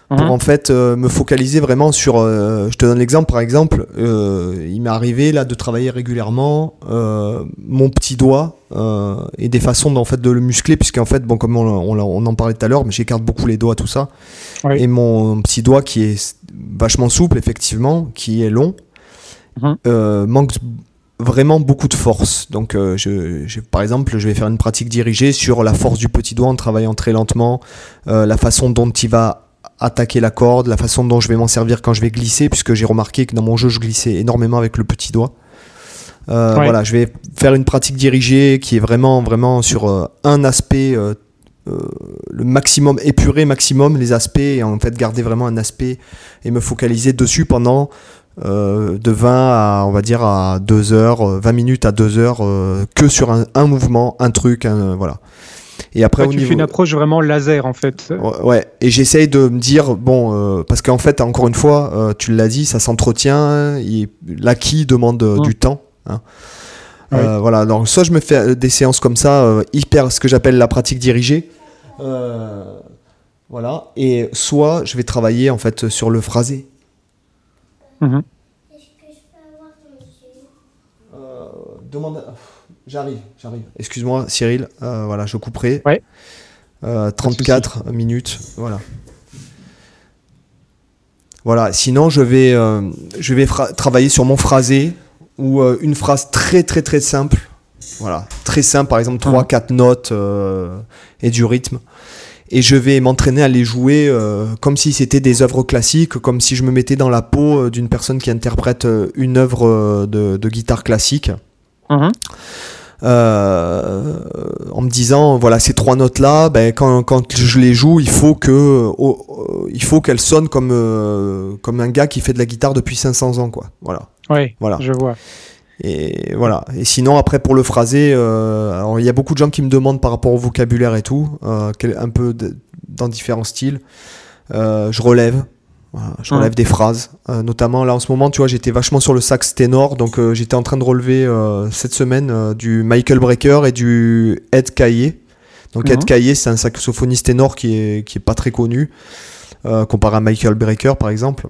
pour mhm. en fait euh, me focaliser vraiment sur. Euh, je te donne l'exemple par exemple, euh, il m'est arrivé là de travailler régulièrement mon petit doigt et des façons en fait de le muscler puisqu'en fait bon comme on, on, en parlait tout à l'heure, mais j'écarte beaucoup les doigts tout ça et mon petit doigt qui est vachement souple effectivement, qui est long, mhm. manque vraiment beaucoup de force. Donc, euh, je, par exemple, je vais faire une pratique dirigée sur la force du petit doigt en travaillant très lentement, euh, la façon dont il va attaquer la corde, la façon dont je vais m'en servir quand je vais glisser, puisque j'ai remarqué que dans mon jeu, je glissais énormément avec le petit doigt. Euh, voilà, je vais faire une pratique dirigée qui est vraiment, vraiment sur un aspect, le maximum épuré, maximum les aspects, et en fait garder vraiment un aspect et me focaliser dessus pendant euh, de 20 à, on va dire, à 2 heures, 20 euh, minutes à 2 heures, euh, que sur un, mouvement, un truc, voilà. Et après, tu fais une approche vraiment laser en fait. Ouais, et j'essaye de me dire, bon, parce qu'en fait, encore une fois, tu l'as dit, ça s'entretient, l'acquis demande mmh. du temps. Hein. voilà, donc soit je me fais des séances comme ça, hyper, ce que j'appelle la pratique dirigée. voilà, et soit je vais travailler en fait sur le phrasé. Euh, demande. J'arrive, j'arrive. Excuse-moi, Cyril. Euh, voilà, je couperai. Ouais. 34 euh, minutes. Voilà. Voilà. Sinon, je vais, je vais travailler sur mon phrasé ou une phrase très très très simple. Voilà, très simple. Par exemple, 3-4 mhm. notes et du rythme et je vais m'entraîner à les jouer euh, comme si c'était des œuvres classiques, comme si je me mettais dans la peau euh, d'une personne qui interprète euh, une œuvre de, guitare classique. Mhm. en me disant voilà ces trois notes là ben, quand, quand, je les joue il faut que il faut qu'elles sonnent comme comme un gars qui fait de la guitare depuis 500 ans quoi voilà oui voilà je vois et voilà. Et sinon, après, pour le phraser, euh, il y a beaucoup de gens qui me demandent par rapport au vocabulaire et tout, euh, un peu dans différents styles. Euh, je relève. Je relève des phrases. notamment, là, en ce moment, tu vois, j'étais vachement sur le sax ténor. Donc, j'étais en train de relever cette semaine du Michael Brecker et du Ed Caillé. Donc, Ed Caillé, c'est un saxophoniste ténor qui est, qui est pas très connu, comparé à Michael Brecker, par exemple.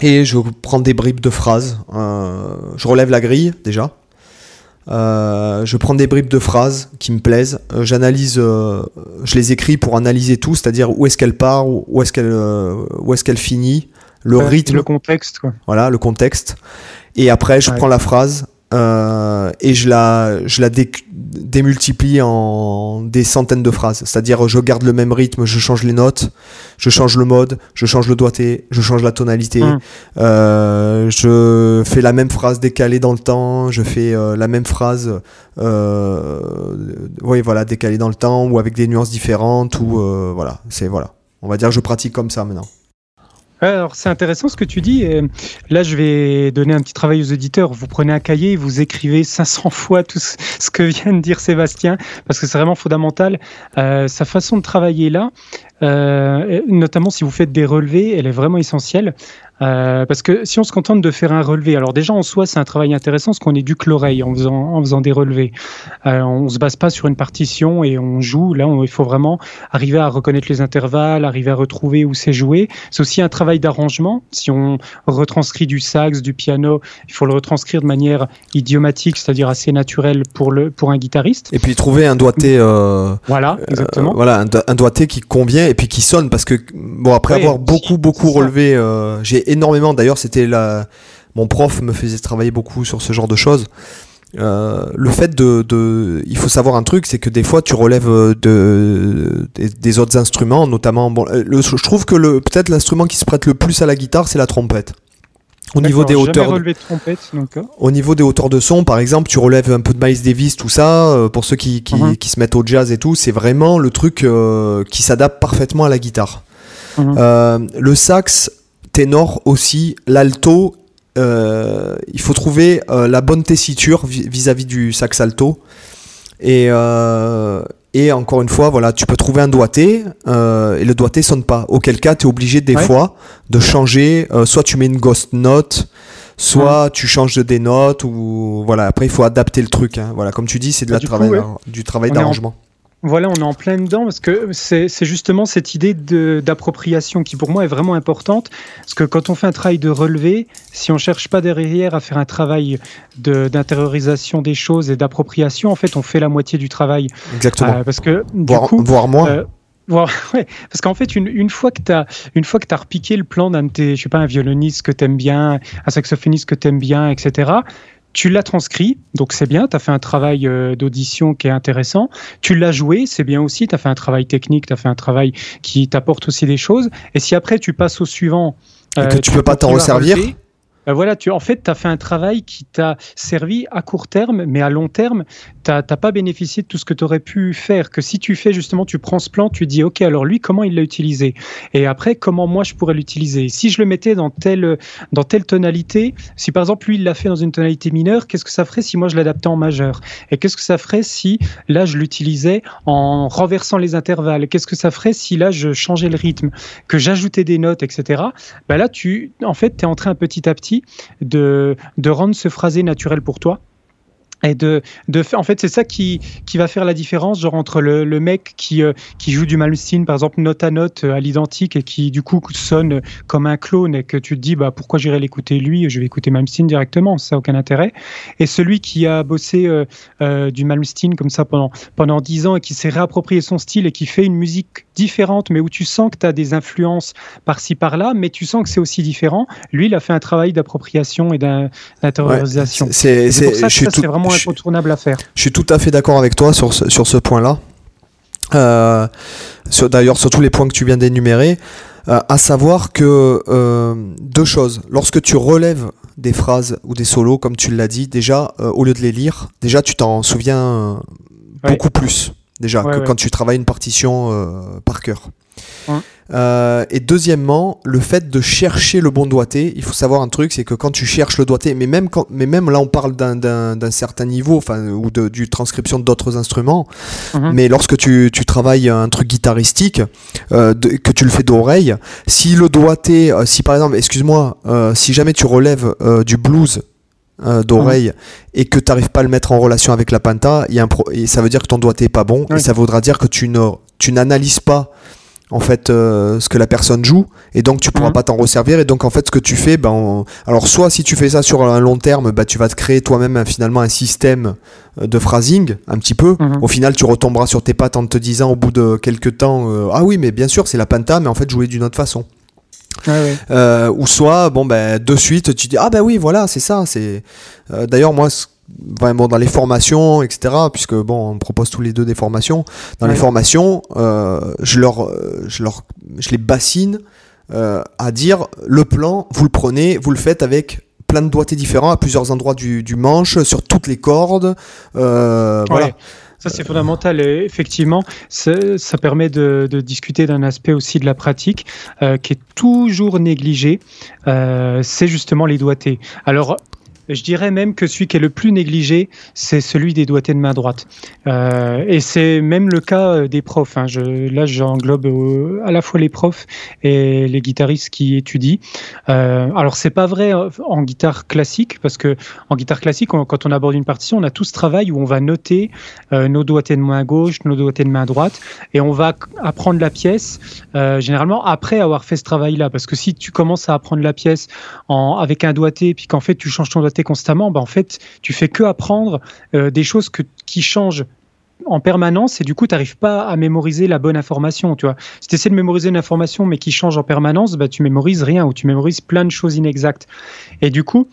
Et je prends des bribes de phrases. Euh, je relève la grille déjà. Euh, je prends des bribes de phrases qui me plaisent. Euh, j'analyse, je les écris pour analyser tout, c'est-à-dire où est-ce qu'elle part, où est-ce qu'elle, où est-ce qu'elle finit, le rythme, le contexte. Quoi. Voilà, le contexte. Et après, je prends la phrase euh, et je la, je la démultiplie en des centaines de phrases. C'est-à-dire, je garde le même rythme, je change les notes, je change le mode, je change le doigté, je change la tonalité, hum. euh, je fais la même phrase décalée dans le temps, je fais euh, la même phrase, oui, voilà, décalée dans le temps ou avec des nuances différentes ou voilà, c'est voilà. On va dire que je pratique comme ça maintenant. Alors c'est intéressant ce que tu dis. là, je vais donner un petit travail aux auditeurs. Vous prenez un cahier, vous écrivez 500 fois tout ce que vient de dire Sébastien, parce que c'est vraiment fondamental. Euh, sa façon de travailler là, euh, notamment si vous faites des relevés, elle est vraiment essentielle. Euh, parce que si on se contente de faire un relevé, alors déjà en soi c'est un travail intéressant parce qu'on éduque l'oreille en faisant, en faisant des relevés. Euh, on se base pas sur une partition et on joue. Là, il faut vraiment arriver à reconnaître les intervalles, arriver à retrouver où c'est joué. C'est aussi un travail d'arrangement. Si on retranscrit du sax, du piano, il faut le retranscrire de manière idiomatique, c'est-à-dire assez naturelle pour le pour un guitariste. Et puis trouver un doigté. Euh, voilà, exactement. voilà, un, doigté qui convient et puis qui sonne parce que bon après avoir beaucoup beaucoup relevé, j'ai énormément. D'ailleurs, c'était la... mon prof me faisait travailler beaucoup sur ce genre de choses. Euh, le fait de, il faut savoir un truc, c'est que des fois tu relèves euh, de, des, autres instruments, notamment, bon, euh, je trouve que le, peut-être l'instrument qui se prête le plus à la guitare, c'est la trompette. Au niveau des hauteurs, de au niveau des hauteurs de son, par exemple, tu relèves un peu de Miles Davis, tout ça. pour ceux qui, qui, uh-huh. qui, se mettent au jazz et tout, c'est vraiment le truc qui s'adapte parfaitement à la guitare. Uh-huh. le sax, ténor aussi, l'alto, euh, il faut trouver euh, la bonne tessiture vis-à-vis du sax alto. Et, euh, et encore une fois, voilà, tu peux trouver un doigté et le doigté sonne pas. Auquel cas, tu es obligé des fois de changer. soit tu mets une ghost note, soit tu changes des notes ou voilà. Après, il faut adapter le truc. Hein. Voilà, comme tu dis, c'est de bah, la travail, du travail d'arrangement. Voilà, on est en plein dedans parce que c'est justement cette idée d'appropriation qui pour moi est vraiment importante. Parce que quand on fait un travail de relevé, si on cherche pas derrière à faire un travail d'intériorisation des choses et d'appropriation, en fait, on fait la moitié du travail. Exactement. Euh, parce que du voire, coup, voire moins. Euh, (laughs) parce qu'en fait, une, une, fois que tu as, une fois que as repiqué le plan d'un de tes, je sais pas, un violoniste que tu aimes bien, un saxophoniste que tu aimes bien, etc., tu l'as transcrit, donc c'est bien, tu as fait un travail d'audition qui est intéressant. Tu l'as joué, c'est bien aussi, tu as fait un travail technique, tu as fait un travail qui t'apporte aussi des choses. Et si après tu passes au suivant, et que tu peux pas t'en resservir ben voilà, tu, en fait, tu as fait un travail qui t'a servi à court terme, mais à long terme, tu n'as pas bénéficié de tout ce que tu aurais pu faire. Que si tu fais justement, tu prends ce plan, tu dis, OK, alors lui, comment il l'a utilisé? Et après, comment moi, je pourrais l'utiliser? Si je le mettais dans telle, dans telle tonalité, si par exemple, lui, il l'a fait dans une tonalité mineure, qu'est-ce que ça ferait si moi, je l'adaptais en majeur? Et qu'est-ce que ça ferait si là, je l'utilisais en renversant les intervalles? Qu'est-ce que ça ferait si là, je changeais le rythme, que j'ajoutais des notes, etc. Ben là, tu, en fait, tu es en train petit à petit de, rendre ce phrasé naturel pour toi et de, de en fait c'est ça qui, qui va faire la différence genre entre le, le mec qui, euh, qui joue du Malmsteen par exemple note à note euh, à l'identique et qui du coup sonne comme un clone et que tu te dis bah pourquoi j'irai l'écouter lui je vais écouter Malmsteen directement ça n'a aucun intérêt. Et celui qui a bossé euh, du Malmsteen comme ça pendant pendant dix ans et qui s'est réapproprié son style et qui fait une musique différente mais où tu sens que tu as des influences par-ci par-là mais tu sens que c'est aussi différent lui il a fait un travail d'appropriation et d'intériorisation. c'est ça que c'est vraiment incontournable à faire. Je suis tout à fait d'accord avec toi sur ce, sur ce point-là. Euh, D'ailleurs, sur tous les points que tu viens d'énumérer, euh, à savoir que euh, deux choses. Lorsque tu relèves des phrases ou des solos, comme tu l'as dit, déjà, au lieu de les lire, déjà tu t'en souviens beaucoup plus, déjà, que quand tu travailles une partition par cœur. Euh, et deuxièmement, le fait de chercher le bon doigté, il faut savoir un truc, c'est que quand tu cherches le doigté, mais même, quand, mais même là on parle d'un certain niveau, enfin, ou de, du transcription d'autres instruments, mhm. mais lorsque tu, tu, travailles un truc guitaristique, euh, que tu le fais d'oreille, si le doigté, euh, si par exemple, excuse-moi, si jamais tu relèves du blues d'oreille mhm. et que tu n'arrives pas à le mettre en relation avec la penta, y a un et ça veut dire que ton doigté est pas bon et ça voudra dire que tu n'analyses pas en fait euh, ce que la personne joue et donc tu pourras mhm. pas t'en resservir et donc en fait ce que tu fais ben alors soit si tu fais ça sur un long terme bah, tu vas te créer toi-même finalement un système euh, de phrasing un petit peu mhm. au final tu retomberas sur tes pattes en te disant au bout de quelques temps euh, ah oui mais bien sûr c'est la penta mais en fait jouer d'une autre façon ou soit bon ben de suite tu dis ah ben oui voilà c'est ça c'est d'ailleurs moi vraiment dans les formations, etc. Puisque bon, on propose tous les deux des formations. Dans les formations, euh, je leur, euh, je leur, je les bassine euh, à dire le plan, vous le prenez, vous le faites avec plein de doigtés différents à plusieurs endroits du, du manche, sur toutes les cordes. voilà. Ça, c'est fondamental. Et effectivement, ça permet de, de discuter d'un aspect aussi de la pratique qui est toujours négligé. c'est justement les doigtés. Alors, je dirais même que celui qui est le plus négligé, c'est celui des doigtés de main droite. Euh, et c'est même le cas euh, des profs. Hein. Je, là, j'englobe euh, à la fois les profs et les guitaristes qui étudient. Euh, alors, c'est pas vrai en guitare classique, parce que en guitare classique, quand on aborde une partition, on a tout ce travail où on va noter euh, nos doigtés de main gauche, nos doigtés de main droite, et on va apprendre la pièce euh, généralement après avoir fait ce travail-là. Parce que si tu commences à apprendre la pièce en, avec un doigté, puis qu'en fait tu changes ton doigté constamment, bah en fait, tu fais que apprendre euh, des choses que, qui changent en permanence et du coup tu n'arrives pas à mémoriser la bonne information tu vois. Si tu essaies de mémoriser une information mais qui change en permanence bah tu mémorises rien ou tu mémorises plein de choses inexactes. Et du coup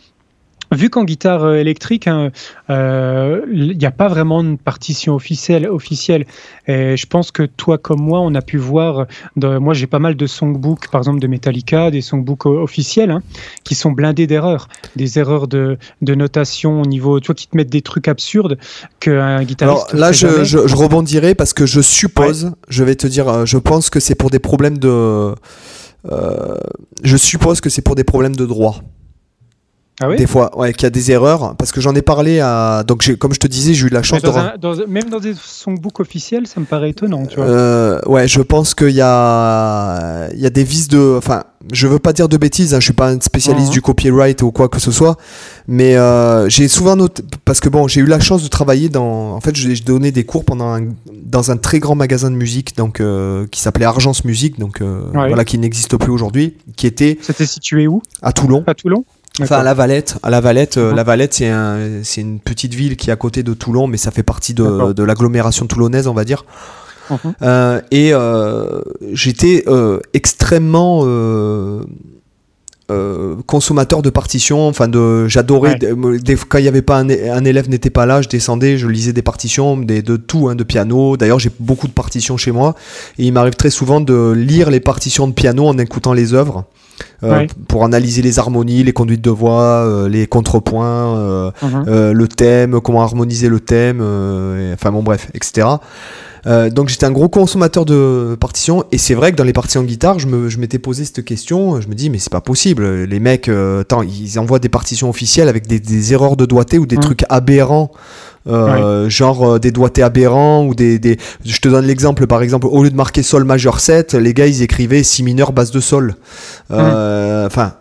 Vu qu'en guitare euh, électrique, il hein, n'y euh, a pas vraiment de partition officielle. officielle. Et je pense que toi comme moi, on a pu voir. moi, j'ai pas mal de songbooks, par exemple de Metallica, des songbooks officiels, hein, qui sont blindés d'erreurs, des erreurs de, de, notation au niveau, toi qui te mettent des trucs absurdes qu'un guitariste. Alors là, je, je, rebondirai parce que je suppose, je vais te dire, euh, je pense que c'est pour des problèmes de. je suppose que c'est pour des problèmes de droit. Ah oui des fois, ouais, qu'il y a des erreurs, parce que j'en ai parlé à. Donc, comme je te disais, j'ai eu la chance de. même dans des songbooks officiels, ça me paraît étonnant, tu vois. Euh, ouais, je pense qu'il y a, il y a des vices de. Enfin, je veux pas dire de bêtises, hein, je suis pas un spécialiste mhm. du copyright ou quoi que ce soit, mais euh, j'ai souvent noté. Parce que bon, j'ai eu la chance de travailler dans. En fait, j'ai donné des cours pendant dans un très grand magasin de musique, donc euh, qui s'appelait Argence Musique, donc voilà, qui n'existe plus aujourd'hui, qui était. C'était situé où? À Toulon. À Toulon? Enfin, à La Valette. À La Valette, euh, La Valette, c'est un, c'est une petite ville qui est à côté de Toulon, mais ça fait partie de, de l'agglomération toulonnaise, on va dire. Mhm. Euh, et euh, j'étais extrêmement consommateur de partitions. Enfin, de, j'adorais quand il y avait pas un, élève n'était pas là, je descendais, je lisais des partitions, des, de tout, hein, de piano. D'ailleurs, j'ai beaucoup de partitions chez moi et il m'arrive très souvent de lire les partitions de piano en écoutant les œuvres. Euh, pour analyser les harmonies, les conduites de voix, euh, les contrepoints, mhm. le thème, comment harmoniser le thème, enfin bon bref, etc. Euh, donc j'étais un gros consommateur de partitions et c'est vrai que dans les partitions guitare, je, me, je m'étais posé cette question. Je me dis mais c'est pas possible. Les mecs, euh, ils envoient des partitions officielles avec des, des erreurs de doigté ou des mm. trucs aberrants. Euh, genre des doigtés aberrants ou des, des... je te donne l'exemple par exemple au lieu de marquer sol majeur 7 les gars ils écrivaient si mineur basse de sol mm. enfin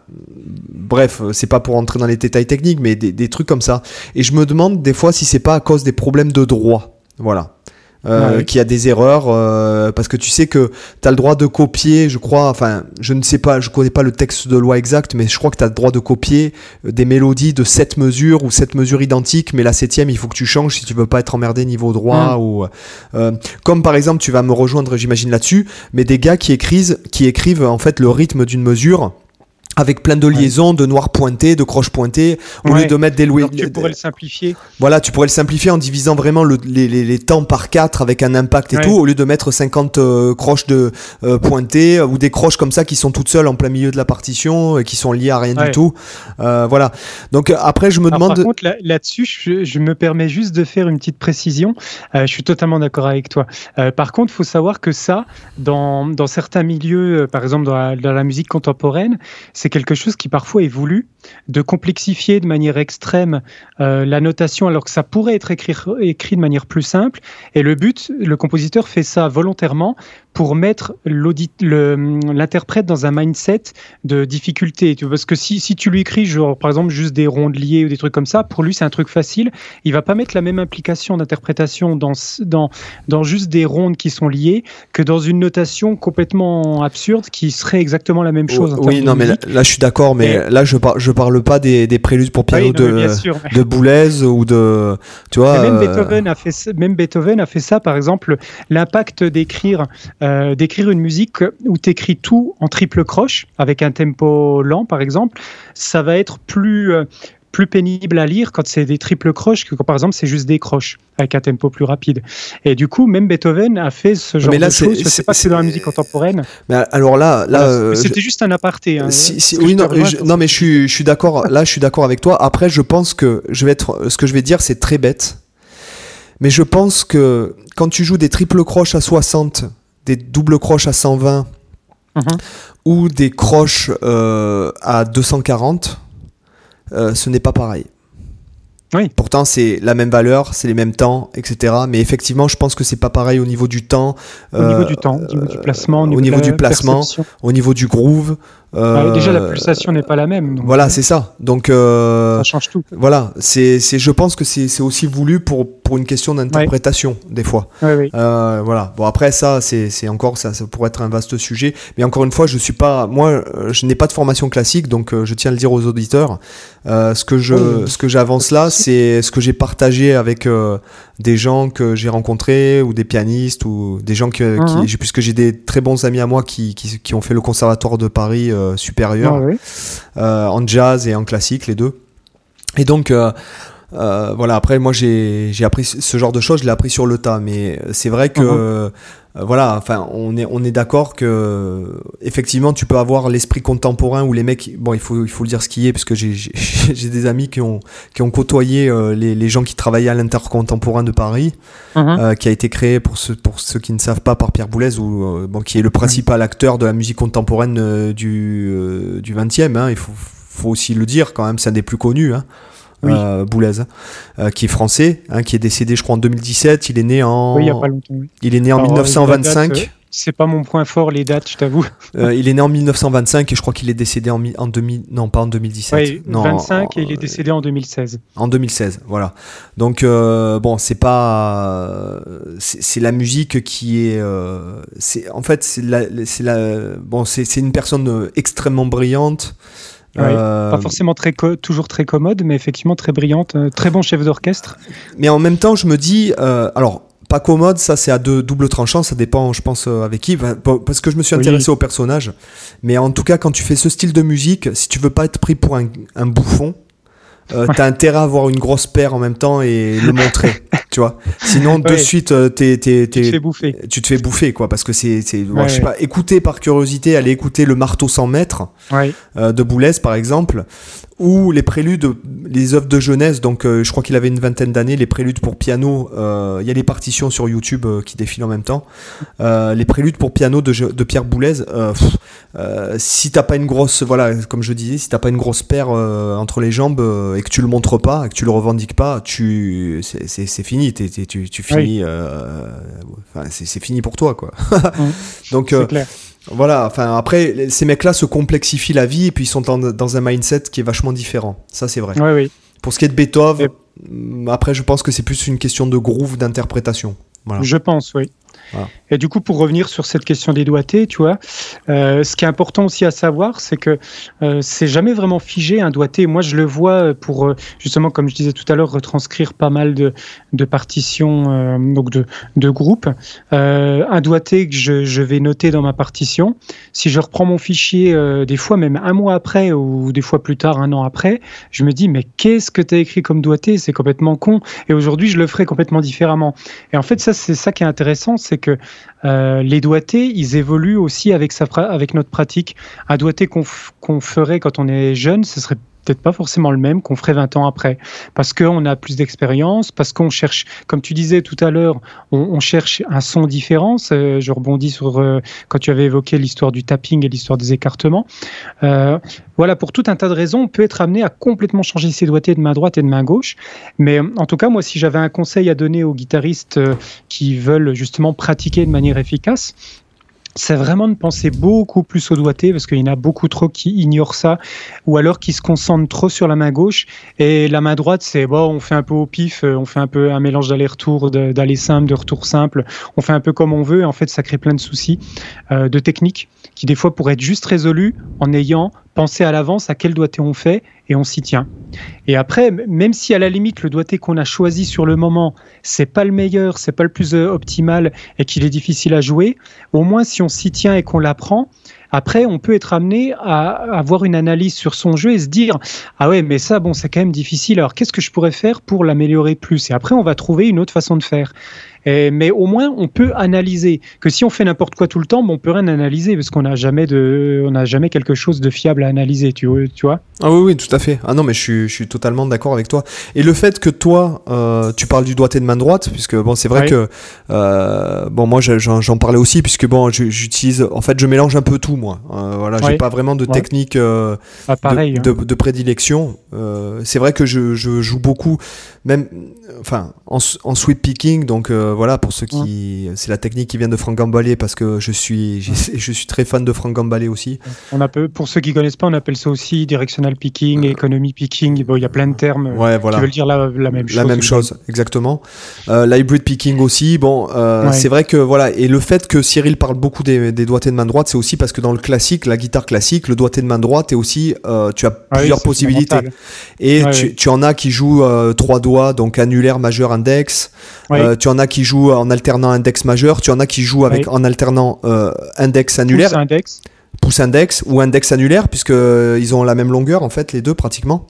bref c'est pas pour entrer dans les détails techniques mais des, des, trucs comme ça et je me demande des fois si c'est pas à cause des problèmes de droit voilà euh, qui a des erreurs euh, parce que tu sais que tu as le droit de copier, je crois, enfin, je ne sais pas, je connais pas le texte de loi exact, mais je crois que tu as le droit de copier euh, des mélodies de 7 mesures ou 7 mesures identiques, mais la septième, il faut que tu changes si tu veux pas être emmerdé niveau droit mm. ou comme par exemple, tu vas me rejoindre, j'imagine là-dessus, mais des gars qui écrivent qui écrivent en fait le rythme d'une mesure avec plein de liaisons, de noirs pointés, de croches pointées, au lieu de mettre des louis. Tu pourrais le simplifier. Voilà, tu pourrais le simplifier en divisant vraiment le, les, les, les, temps par 4 avec un impact et tout, au lieu de mettre 50 euh, croches de euh, pointées ou des croches comme ça qui sont toutes seules en plein milieu de la partition et qui sont liées à rien du tout. Euh, voilà. Donc après, je me demande. Par contre, là-dessus, je, je, me permets juste de faire une petite précision. Euh, je suis totalement d'accord avec toi. Euh, par contre, il faut savoir que ça, dans, dans certains milieux, par exemple dans la, dans la musique contemporaine, c'est quelque chose qui parfois est voulu, de complexifier de manière extrême euh, la notation alors que ça pourrait être écrit, écrit de manière plus simple. Et le but, le compositeur fait ça volontairement pour mettre l'interprète dans un mindset de difficulté. Parce que si, si tu lui écris, genre, par exemple, juste des rondes liées ou des trucs comme ça, pour lui, c'est un truc facile. Il va pas mettre la même implication d'interprétation dans, dans, dans juste des rondes qui sont liées que dans une notation complètement absurde qui serait exactement la même chose. oui, non, mais là, je suis d'accord, mais là, je, par, je parle pas des, des préludes pour piano de, de Boulez ou de. Tu vois. Même, euh, Beethoven a fait, même Beethoven a fait ça, par exemple, l'impact d'écrire euh, d'écrire une musique où tu écris tout en triple croche, avec un tempo lent par exemple, ça va être plus, euh, plus pénible à lire quand c'est des triples croches que quand par exemple c'est juste des croches avec un tempo plus rapide. Et du coup, même Beethoven a fait ce genre de choses. Je sais pas si c'est dans la musique contemporaine. Mais alors là, là, euh, c'était juste un aparté. Hein, oui, non, non, mais je suis, je suis d'accord. Là, je suis d'accord avec toi. Après, je pense que je vais être, ce que je vais dire, c'est très bête. Mais je pense que quand tu joues des triples croches à 60 des doubles croches à 120 mhm. ou des croches euh, à 240, euh, ce n'est pas pareil. Oui. Pourtant, c'est la même valeur, c'est les mêmes temps, etc. Mais effectivement, je pense que c'est pas pareil au niveau du temps. Au niveau du temps, au niveau du placement, au niveau, du placement, au niveau du groove. Euh, déjà, la pulsation n'est pas la même. voilà, c'est ça. Donc, ça change tout. Voilà, c'est, je pense que c'est aussi voulu pour, pour une question d'interprétation, des fois. Euh, voilà. Bon, après, ça, c'est encore, ça, ça pourrait être un vaste sujet. Mais encore une fois, je suis pas, moi, euh, je n'ai pas de formation classique, donc euh, je tiens à le dire aux auditeurs. ce que je, ce que j'avance là, c'est ce que j'ai partagé avec des gens que j'ai rencontrés ou des pianistes ou des gens que, uh-huh. qui, puisque j'ai des très bons amis à moi qui, qui, qui, ont fait le conservatoire de Paris supérieur en jazz et en classique, les deux. Et donc, euh, voilà, après, moi, j'ai appris ce genre de choses, je l'ai appris sur le tas, mais c'est vrai que, uh-huh. euh, voilà, enfin, on est, on est d'accord que, effectivement, tu peux avoir l'esprit contemporain où les mecs, bon, il faut, il faut le dire ce qui est, parce que j'ai (laughs) des amis qui ont, qui ont côtoyé euh, les, les, gens qui travaillaient à l'intercontemporain de Paris, uh-huh. qui a été créé, pour ceux, pour ceux qui ne savent pas, par Pierre Boulez, ou, bon, qui est le principal acteur de la musique contemporaine du, du 20e, hein, il faut, faut aussi le dire quand même, c'est un des plus connus. Hein oui. Euh, Boulez, euh, qui est français, hein, qui est décédé, je crois, en 2017. Il est né en. Oui, il y a pas longtemps. Il est né en 1925. Euh, c'est pas mon point fort, les dates, je t'avoue. il est né en 1925 et je crois qu'il est décédé en, en 2000, non pas en 2017. Oui, non, 25 et il est décédé en 2016. En 2016, voilà. Donc bon, c'est pas, c'est la musique qui est, c'est en fait c'est la, la, bon c'est une personne extrêmement brillante. Euh, pas forcément très toujours très commode, mais effectivement très brillante, euh, très bon chef d'orchestre. Mais en même temps, je me dis, euh, alors pas commode, ça c'est à deux double tranchant, ça dépend, je pense, avec qui. Parce que je me suis intéressé au personnage. Mais en tout cas, quand tu fais ce style de musique, si tu veux pas être pris pour un, un bouffon, euh, t'as intérêt à avoir une grosse paire en même temps et le montrer, (laughs) tu vois. Sinon, de suite, euh, t'es, t'es, tu te fais bouffer. Tu te fais bouffer, quoi, parce que c'est, c'est, je sais pas, écouter par curiosité, aller écouter le marteau sans mètres euh, de Boulez, par exemple, ou les préludes, les œuvres de jeunesse. Donc, euh, je crois qu'il avait une vingtaine d'années. Les préludes pour piano. Euh, il y a les partitions sur YouTube qui défilent en même temps. les préludes pour piano de, de Pierre Boulez. si t'as pas une grosse, voilà, comme je disais, si t'as pas une grosse paire entre les jambes et que tu le montres pas, et que tu le revendiques pas, tu, c'est fini. Tu, tu finis. c'est fini pour toi, quoi. (laughs) Donc. Clair. Voilà, enfin après, ces mecs-là se complexifient la vie et puis ils sont dans, un mindset qui est vachement différent. Ça, c'est vrai. Oui, oui. Pour ce qui est de Beethoven, après, je pense que c'est plus une question de groove, d'interprétation. Voilà. Je pense, oui. Et du coup, pour revenir sur cette question des doigtés, tu vois, euh, ce qui est important aussi à savoir, c'est que euh, c'est jamais vraiment figé un doigté. Moi, je le vois pour euh, justement, comme je disais tout à l'heure, retranscrire pas mal de, partitions, donc de, groupes. un doigté que je, je, vais noter dans ma partition. Si je reprends mon fichier, des fois même un mois après ou des fois plus tard, un an après, je me dis mais qu'est-ce que tu as écrit comme doigté? C'est complètement con. Et aujourd'hui, je le ferai complètement différemment. Et en fait, ça, c'est ça qui est intéressant, c'est euh, les doigtés, ils évoluent aussi avec, notre pratique. Un doigté qu'on ferait quand on est jeune, ce serait peut-être pas forcément le même qu'on ferait 20 ans après. Parce qu'on a plus d'expérience, parce qu'on cherche, comme tu disais tout à l'heure, on, cherche un son différent. Je rebondis sur euh, quand tu avais évoqué l'histoire du tapping et l'histoire des écartements. Euh, voilà, pour tout un tas de raisons, on peut être amené à complètement changer ses doigtés de main droite et de main gauche. Mais en tout cas, moi, si j'avais un conseil à donner aux guitaristes euh, qui veulent justement pratiquer de manière efficace, c'est vraiment de penser beaucoup plus au doigté parce qu'il y en a beaucoup trop qui ignorent ça ou alors qui se concentrent trop sur la main gauche. Et la main droite c'est bon on fait un peu au pif euh, on fait un peu un mélange d'aller-retour d'aller simple de retour simple. On fait un peu comme on veut et en fait ça crée plein de soucis euh, de technique qui des fois pourraient être juste résolus en ayant pensé à l'avance à quel doigté on fait et on s'y tient. Et après, même si à la limite le doigté qu'on a choisi sur le moment, c'est pas le meilleur, c'est pas le plus euh, optimal et qu'il est difficile à jouer, au moins si on s'y tient et qu'on l'apprend, après on peut être amené à avoir une analyse sur son jeu et se dire ah ouais mais ça bon c'est quand même difficile. Alors qu'est-ce que je pourrais faire pour l'améliorer plus? Et après on va trouver une autre façon de faire mais au moins, on peut analyser. Que si on fait n'importe quoi tout le temps, on peut rien analyser parce qu'on n'a jamais de, on n'a jamais quelque chose de fiable à analyser. Tu, tu vois? Ah oui, oui, tout à fait. Ah non, mais je suis, je suis totalement d'accord avec toi. Et le fait que toi, euh, tu parles du doigté de main droite, puisque bon, c'est vrai que euh, bon, moi, j'en parlais aussi, puisque bon, j'utilise, en fait, je mélange un peu tout, moi. Euh, voilà, j'ai pas vraiment de technique ah, pareil, de, hein. de, prédilection. c'est vrai que je, je, joue beaucoup, même, enfin, en, en sweep picking, donc euh, voilà, pour ceux qui. C'est la technique qui vient de Franck Gambale parce que je suis, (laughs) je suis très fan de Franck Gambale aussi. On appelle, pour ceux qui connaissent pas, on appelle ça aussi directional picking, euh, economy picking. Bon, il y a plein de termes ouais, voilà. qui veulent dire la, la même chose. La même chose, exactement. Euh, l'hybrid picking aussi. Bon, c'est vrai que voilà. Et le fait que Cyril parle beaucoup des, des doigtés de main droite, c'est aussi parce que dans le classique, la guitare classique, le doigté de main droite est aussi. tu as ah plusieurs possibilités. Et tu, tu, en as qui jouent trois doigts, donc annulaire, majeur, index. tu en as qui jouent en alternant index majeur, tu en as qui jouent avec, en alternant euh, index annulaire. Pouce index. Pouce index ou index annulaire, puisque euh, ils ont la même longueur en fait, les deux pratiquement.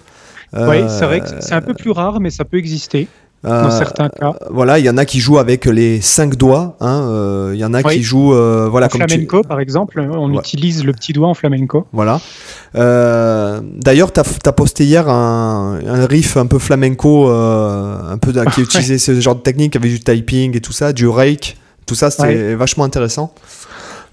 oui, c'est vrai que c'est un peu plus rare, mais ça peut exister. Dans certains cas. Voilà, il y en a qui jouent avec les cinq doigts. Hein, il y en a qui jouent, voilà, en flamenco par exemple. On utilise le petit doigt en flamenco. Voilà. D'ailleurs, tu as, posté hier un, un, riff un peu flamenco, un peu qui (laughs) utilisait ce genre de technique avec du typing et tout ça, du rake. Tout ça, c'était vachement intéressant.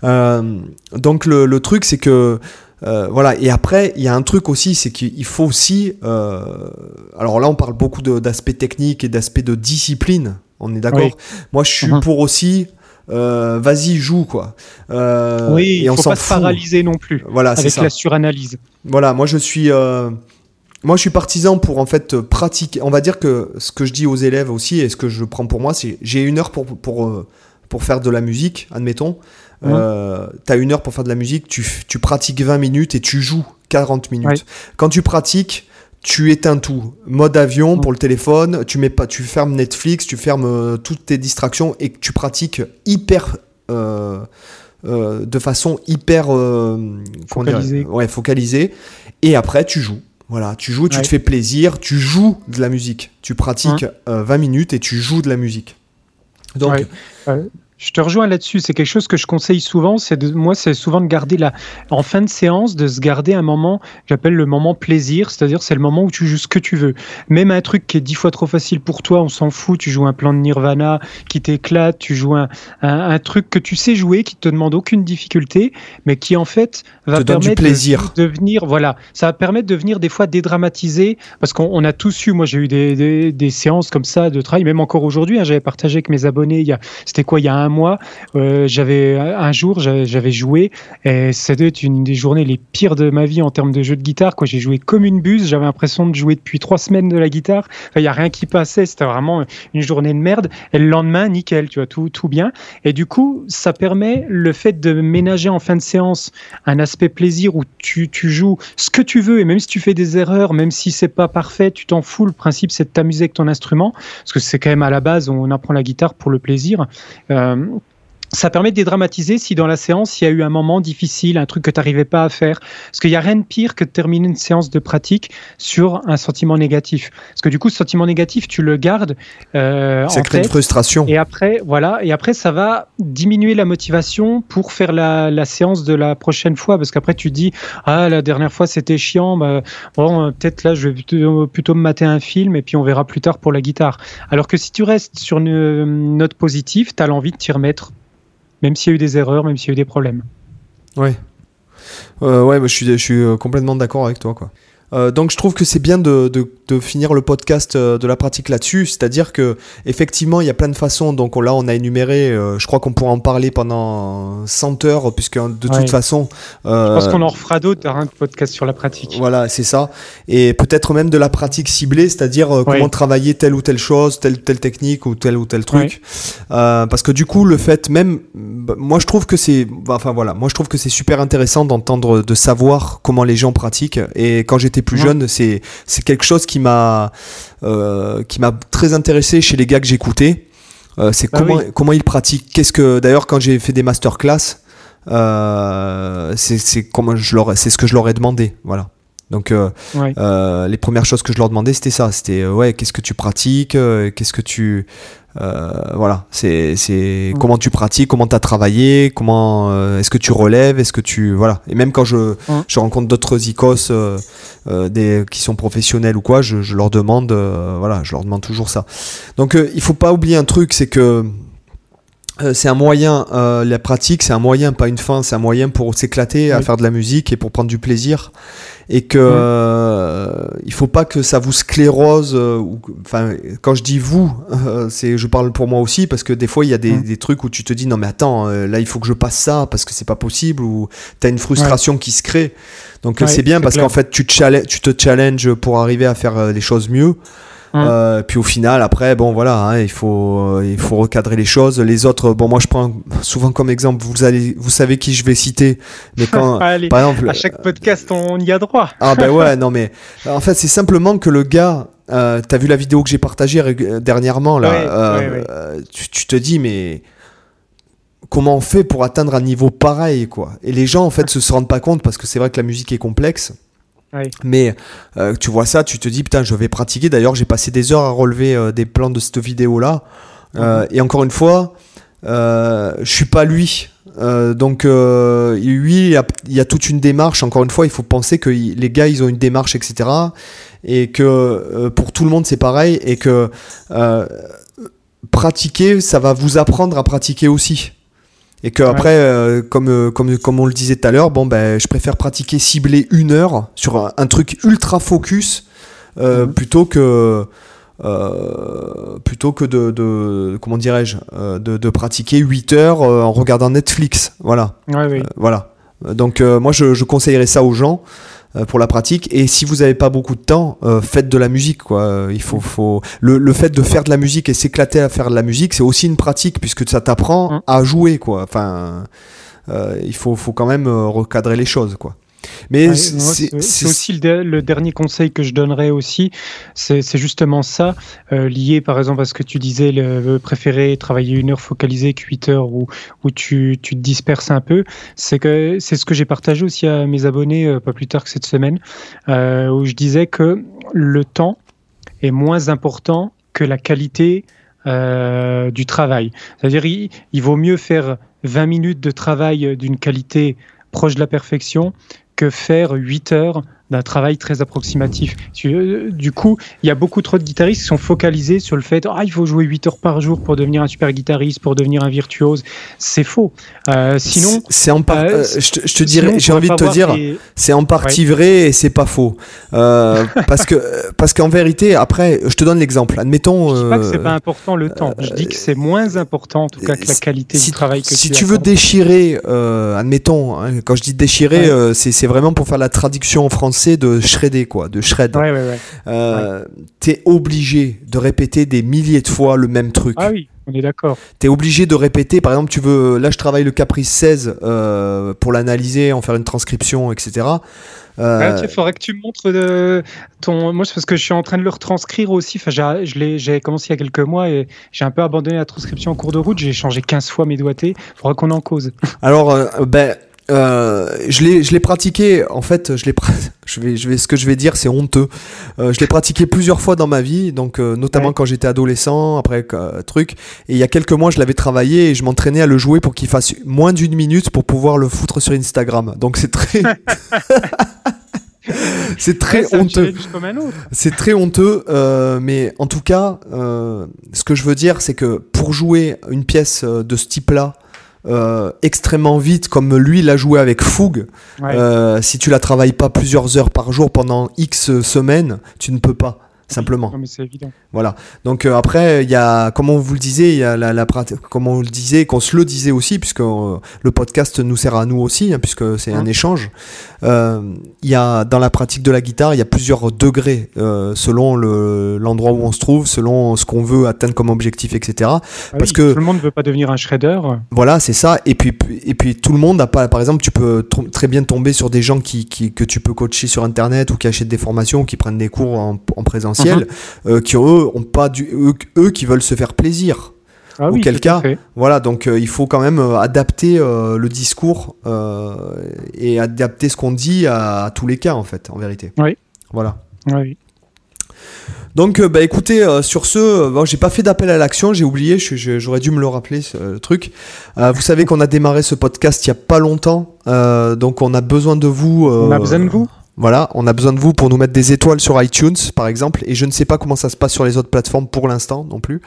Euh, donc le, le truc, c'est que euh, voilà. Et après, il y a un truc aussi, c'est qu'il faut aussi. Euh, alors là, on parle beaucoup d'aspects techniques et d'aspects de discipline. On est d'accord. Moi, je suis uh-huh. pour aussi. Vas-y, joue quoi. oui, on faut pas se paralyser non plus. Voilà, avec la suranalyse. Voilà, moi je suis. Moi, je suis partisan pour en fait pratiquer. On va dire que ce que je dis aux élèves aussi et ce que je prends pour moi, c'est j'ai une heure pour, pour, pour faire de la musique, admettons. Euh, tu as une heure pour faire de la musique, tu, tu, pratiques 20 minutes et tu joues 40 minutes. Quand tu pratiques, tu éteins tout. Mode avion pour le téléphone, tu mets pas, tu fermes Netflix, tu fermes euh, toutes tes distractions et tu pratiques hyper. Euh, de façon hyper focalisée. Ouais, focalisée. Et après, tu joues. Voilà, tu joues, tu te fais plaisir, tu joues de la musique. Tu pratiques 20 minutes et tu joues de la musique. Donc, je te rejoins là-dessus. C'est quelque chose que je conseille souvent. C'est de, moi, c'est souvent de garder la, en fin de séance, de se garder un moment, j'appelle le moment plaisir. C'est-à-dire, c'est le moment où tu joues ce que tu veux. Même un truc qui est dix fois trop facile pour toi, on s'en fout. Tu joues un plan de Nirvana qui t'éclate. Tu joues un, un, truc que tu sais jouer, qui te demande aucune difficulté, mais qui en fait va permettre plaisir. De, venir, voilà, ça va permettre de venir des fois dédramatiser, parce qu'on a tous eu. Moi, j'ai eu des, des, des, séances comme ça de travail, même encore aujourd'hui. Hein, j'avais partagé avec mes abonnés. Il y a, c'était quoi, il y a un mois, euh, j'avais un jour, j'avais joué et c'était une des journées les pires de ma vie en termes de jeu de guitare. Quoi, j'ai joué comme une buse. J'avais l'impression de jouer depuis trois semaines de la guitare. Il n'y a rien qui passait. C'était vraiment une journée de merde. Et le lendemain, nickel, tu vois, tout, tout bien. Et du coup, ça permet le fait de ménager en fin de séance un aspect plaisir où tu, tu joues ce que tu veux et même si tu fais des erreurs, même si c'est pas parfait, tu t'en fous. Le principe, c'est de t'amuser avec ton instrument parce que c'est quand même à la base, on apprend la guitare pour le plaisir. Euh, Um, ça permet de dédramatiser si dans la séance il y a eu un moment difficile, un truc que tu n'arrivais pas à faire. Parce qu'il n'y a rien de pire que de terminer une séance de pratique sur un sentiment négatif. Parce que du coup, ce sentiment négatif, tu le gardes. Euh, ça crée une frustration. Et après, voilà, et après, ça va diminuer la motivation pour faire la, la séance de la prochaine fois. Parce qu'après, tu dis, ah, la dernière fois c'était chiant, bah, bon, peut-être là, je vais plutôt, plutôt, me mater un film et puis on verra plus tard pour la guitare. Alors que si tu restes sur une note positive, tu as l'envie de t'y remettre même s'il y a eu des erreurs, même s'il y a eu des problèmes. Ouais. Euh, ouais, je suis, je suis euh, complètement d'accord avec toi. Quoi. Euh, donc je trouve que c'est bien de, de, de, finir le podcast euh, de la pratique là-dessus, c'est-à-dire que effectivement il y a plein de façons. Donc là on a énuméré, euh, je crois qu'on pourra en parler pendant 100 heures puisque de toute façon. Euh, je pense qu'on en refera d'autres, un podcast sur la pratique. Voilà, c'est ça. Et peut-être même de la pratique ciblée, c'est-à-dire comment travailler telle ou telle chose, telle telle technique ou tel ou tel truc. parce que du coup le fait même, bah, moi je trouve que c'est, enfin voilà, moi je trouve que c'est super intéressant d'entendre, de savoir comment les gens pratiquent. Et quand j'étais plus jeune, c'est c'est quelque chose qui m'a euh, qui m'a très intéressé chez les gars que j'écoutais. Euh, c'est bah comment comment ils pratiquent. Qu'est-ce que d'ailleurs quand j'ai fait des masterclass, euh, c'est comment je leur c'est ce que je leur ai demandé. Voilà. Donc euh, euh, les premières choses que je leur demandais c'était ça, c'était euh, ouais qu'est-ce que tu pratiques, qu'est-ce que tu voilà c'est c'est comment tu pratiques, comment tu as travaillé, comment est-ce que tu relèves, est-ce que tu voilà. Et même quand je je rencontre d'autres icos des qui sont professionnels ou quoi, je, je leur demande voilà je leur demande toujours ça. Donc il faut pas oublier un truc c'est que c'est un moyen, la pratique, c'est un moyen, pas une fin, c'est un moyen pour s'éclater à faire de la musique et pour prendre du plaisir et que euh, il faut pas que ça vous sclérose. Euh, enfin, quand je dis vous, euh, c'est je parle pour moi aussi parce que des fois il y a des, des, trucs où tu te dis non mais attends, là il faut que je passe ça parce que c'est pas possible ou tu as une frustration qui se crée. Donc c'est bien parce qu'en fait tu te, tu te challenges pour arriver à faire les choses mieux. Hum. Euh, puis au final, après, bon voilà, hein, il faut euh, il faut recadrer les choses. Les autres, bon moi je prends souvent comme exemple, vous allez, vous savez qui je vais citer, mais (laughs) quand, par exemple, à chaque podcast on y a droit. ah ben (laughs) ouais, non mais en fait c'est simplement que le gars, euh, t'as vu la vidéo que j'ai partagée dernièrement là, euh, Tu, tu, te dis mais comment on fait pour atteindre un niveau pareil quoi? Et les gens en fait se rendent pas compte parce que c'est vrai que la musique est complexe. Mais euh, tu vois ça, tu te dis putain, je vais pratiquer. D'ailleurs, j'ai passé des heures à relever euh, des plans de cette vidéo-là. Euh, mhm. Et encore une fois, je suis pas lui. donc lui, il y, a, toute une démarche. Encore une fois, il faut penser que les gars, ils ont une démarche, etc. Et que pour tout le monde, c'est pareil. Et que pratiquer, ça va vous apprendre à pratiquer aussi. Et que après, euh, comme, euh, comme, comme on le disait tout à l'heure, bon, ben, je préfère pratiquer cibler une heure sur un, truc ultra focus euh, mhm. plutôt que. plutôt que de, de comment dirais-je de, de, pratiquer 8 heures en regardant Netflix. Voilà. Voilà. Donc moi je, je conseillerais ça aux gens pour la pratique. Et si vous n'avez pas beaucoup de temps, euh, faites de la musique. Quoi. Il faut, faut... Le, le fait de faire de la musique et s'éclater à faire de la musique, c'est aussi une pratique puisque ça t'apprend mmh. à jouer. Quoi. Enfin, euh, il faut, faut quand même recadrer les choses. Quoi. Mais c'est aussi le, dernier conseil que je donnerais aussi, c'est justement ça, euh, lié par exemple à ce que tu disais, le, préférer travailler une heure focalisée que 8 heures où, où tu, tu te disperses un peu. C'est que c'est ce que j'ai partagé aussi à mes abonnés euh, pas plus tard que cette semaine, euh, où je disais que le temps est moins important que la qualité du travail. C'est-à-dire, il, il vaut mieux faire 20 minutes de travail d'une qualité proche de la perfection que faire 8 heures d'un travail très approximatif. Euh, du coup, il y a beaucoup trop de guitaristes qui sont focalisés sur le fait ah, il faut jouer 8 heures par jour pour devenir un super guitariste, pour devenir un virtuose. C'est faux. Euh, sinon, c'est en. Euh, je, te, dirais, j'ai envie de te dire, c'est en partie vrai et c'est pas faux. (laughs) parce que parce qu'en vérité, après, je te donne l'exemple. Admettons. Je dis pas que c'est pas important le temps. Je dis que c'est moins important en tout cas que la qualité du travail que si tu, veux déchirer, admettons, hein, quand je dis déchirer, c'est vraiment pour faire la traduction en français de shredder, quoi, de shred. Euh, t'es obligé de répéter des milliers de fois le même truc. Ah oui, on est d'accord. T'es obligé de répéter, par exemple, tu veux, là je travaille le Caprice 16 euh, pour l'analyser, en faire une transcription, etc. Euh, il faudrait que tu me montres de ton. Moi, c'est parce que je suis en train de le retranscrire aussi. Enfin, j'ai commencé il y a quelques mois et j'ai un peu abandonné la transcription en cours de route. J'ai changé 15 fois mes doigtés. Il faudra qu'on en cause. Alors, ben euh, je l'ai je l'ai pratiqué en fait je l'ai (laughs) je vais je vais ce que je vais dire c'est honteux. Euh, je l'ai pratiqué plusieurs fois dans ma vie donc euh, notamment quand j'étais adolescent après truc. Et il y a quelques mois je l'avais travaillé et je m'entraînais à le jouer pour qu'il fasse moins d'une minute pour pouvoir le foutre sur Instagram. Donc c'est très (laughs) c'est très honteux. c'est très honteux mais en tout cas ce que je veux dire c'est que pour jouer une pièce de ce type là euh, extrêmement vite, comme lui l'a joué avec fougue, euh, si tu la travailles pas plusieurs heures par jour pendant X semaines, tu ne peux pas simplement. mais c'est évident. Voilà. Donc euh, après, il y a, comme on vous le disait, il y a la, la comme on le disait, qu'on se le disait aussi, puisque euh, le podcast nous sert à nous aussi, hein, puisque c'est un échange. Euh, il y a dans la pratique de la guitare, il y a plusieurs degrés selon le, l'endroit où on se trouve, selon ce qu'on veut atteindre comme objectif, etc. Ah parce que tout le monde ne veut pas devenir un shredder. Voilà, c'est ça. Et puis et puis tout le monde n'a pas. Par exemple, tu peux très bien tomber sur des gens qui, qui, que tu peux coacher sur internet ou qui achètent des formations, ou qui prennent des cours en, en présence Mhm. Euh, qui eux ont pas du, eux, qui veulent se faire plaisir. Ah oui, quel cas, voilà, donc euh, il faut quand même euh, adapter le discours et adapter ce qu'on dit à, tous les cas en fait, en vérité. Oui. Voilà. Oui. Donc, bah, écoutez, sur ce, bon, j'ai pas fait d'appel à l'action, j'ai oublié, j'aurais dû me le rappeler, ce truc. vous savez qu'on a démarré ce podcast il y a pas longtemps, donc on a besoin de vous. on a besoin de vous? Voilà, on a besoin de vous pour nous mettre des étoiles sur iTunes, par exemple, et je ne sais pas comment ça se passe sur les autres plateformes pour l'instant non plus.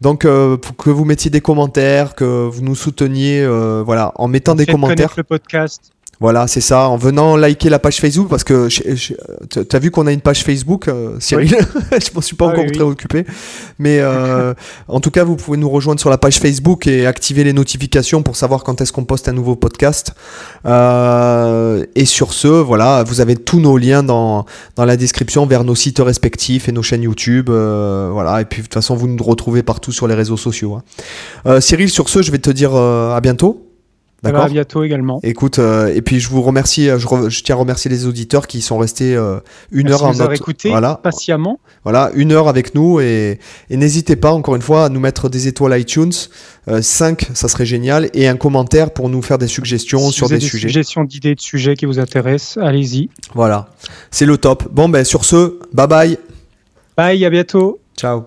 Donc, euh, que vous mettiez des commentaires, que vous nous souteniez, euh, voilà, en mettant des commentaires. le podcast. Voilà, c'est ça. En venant liker la page Facebook, parce que tu as vu qu'on a une page Facebook, euh, Cyril. (laughs) je m'en suis pas ah encore très occupé, mais euh, (laughs) en tout cas, vous pouvez nous rejoindre sur la page Facebook et activer les notifications pour savoir quand est-ce qu'on poste un nouveau podcast. Euh, et sur ce, voilà, vous avez tous nos liens dans dans la description vers nos sites respectifs et nos chaînes YouTube. voilà, et puis de toute façon, vous nous retrouvez partout sur les réseaux sociaux. Hein. Cyril, sur ce, je vais te dire à bientôt. D'accord. À bientôt également. Écoute, euh, et puis je vous remercie, euh, je, tiens à remercier les auditeurs qui sont restés euh, une heure en notre... écouté voilà, patiemment. Voilà, une heure avec nous et, n'hésitez pas encore une fois à nous mettre des étoiles iTunes, 5 ça serait génial et un commentaire pour nous faire des suggestions sur des, des, sujets. Suggestions d'idées de sujets qui vous intéressent, allez-y. Voilà, c'est le top. Bon ben sur ce, bye bye. Bye, à bientôt. Ciao.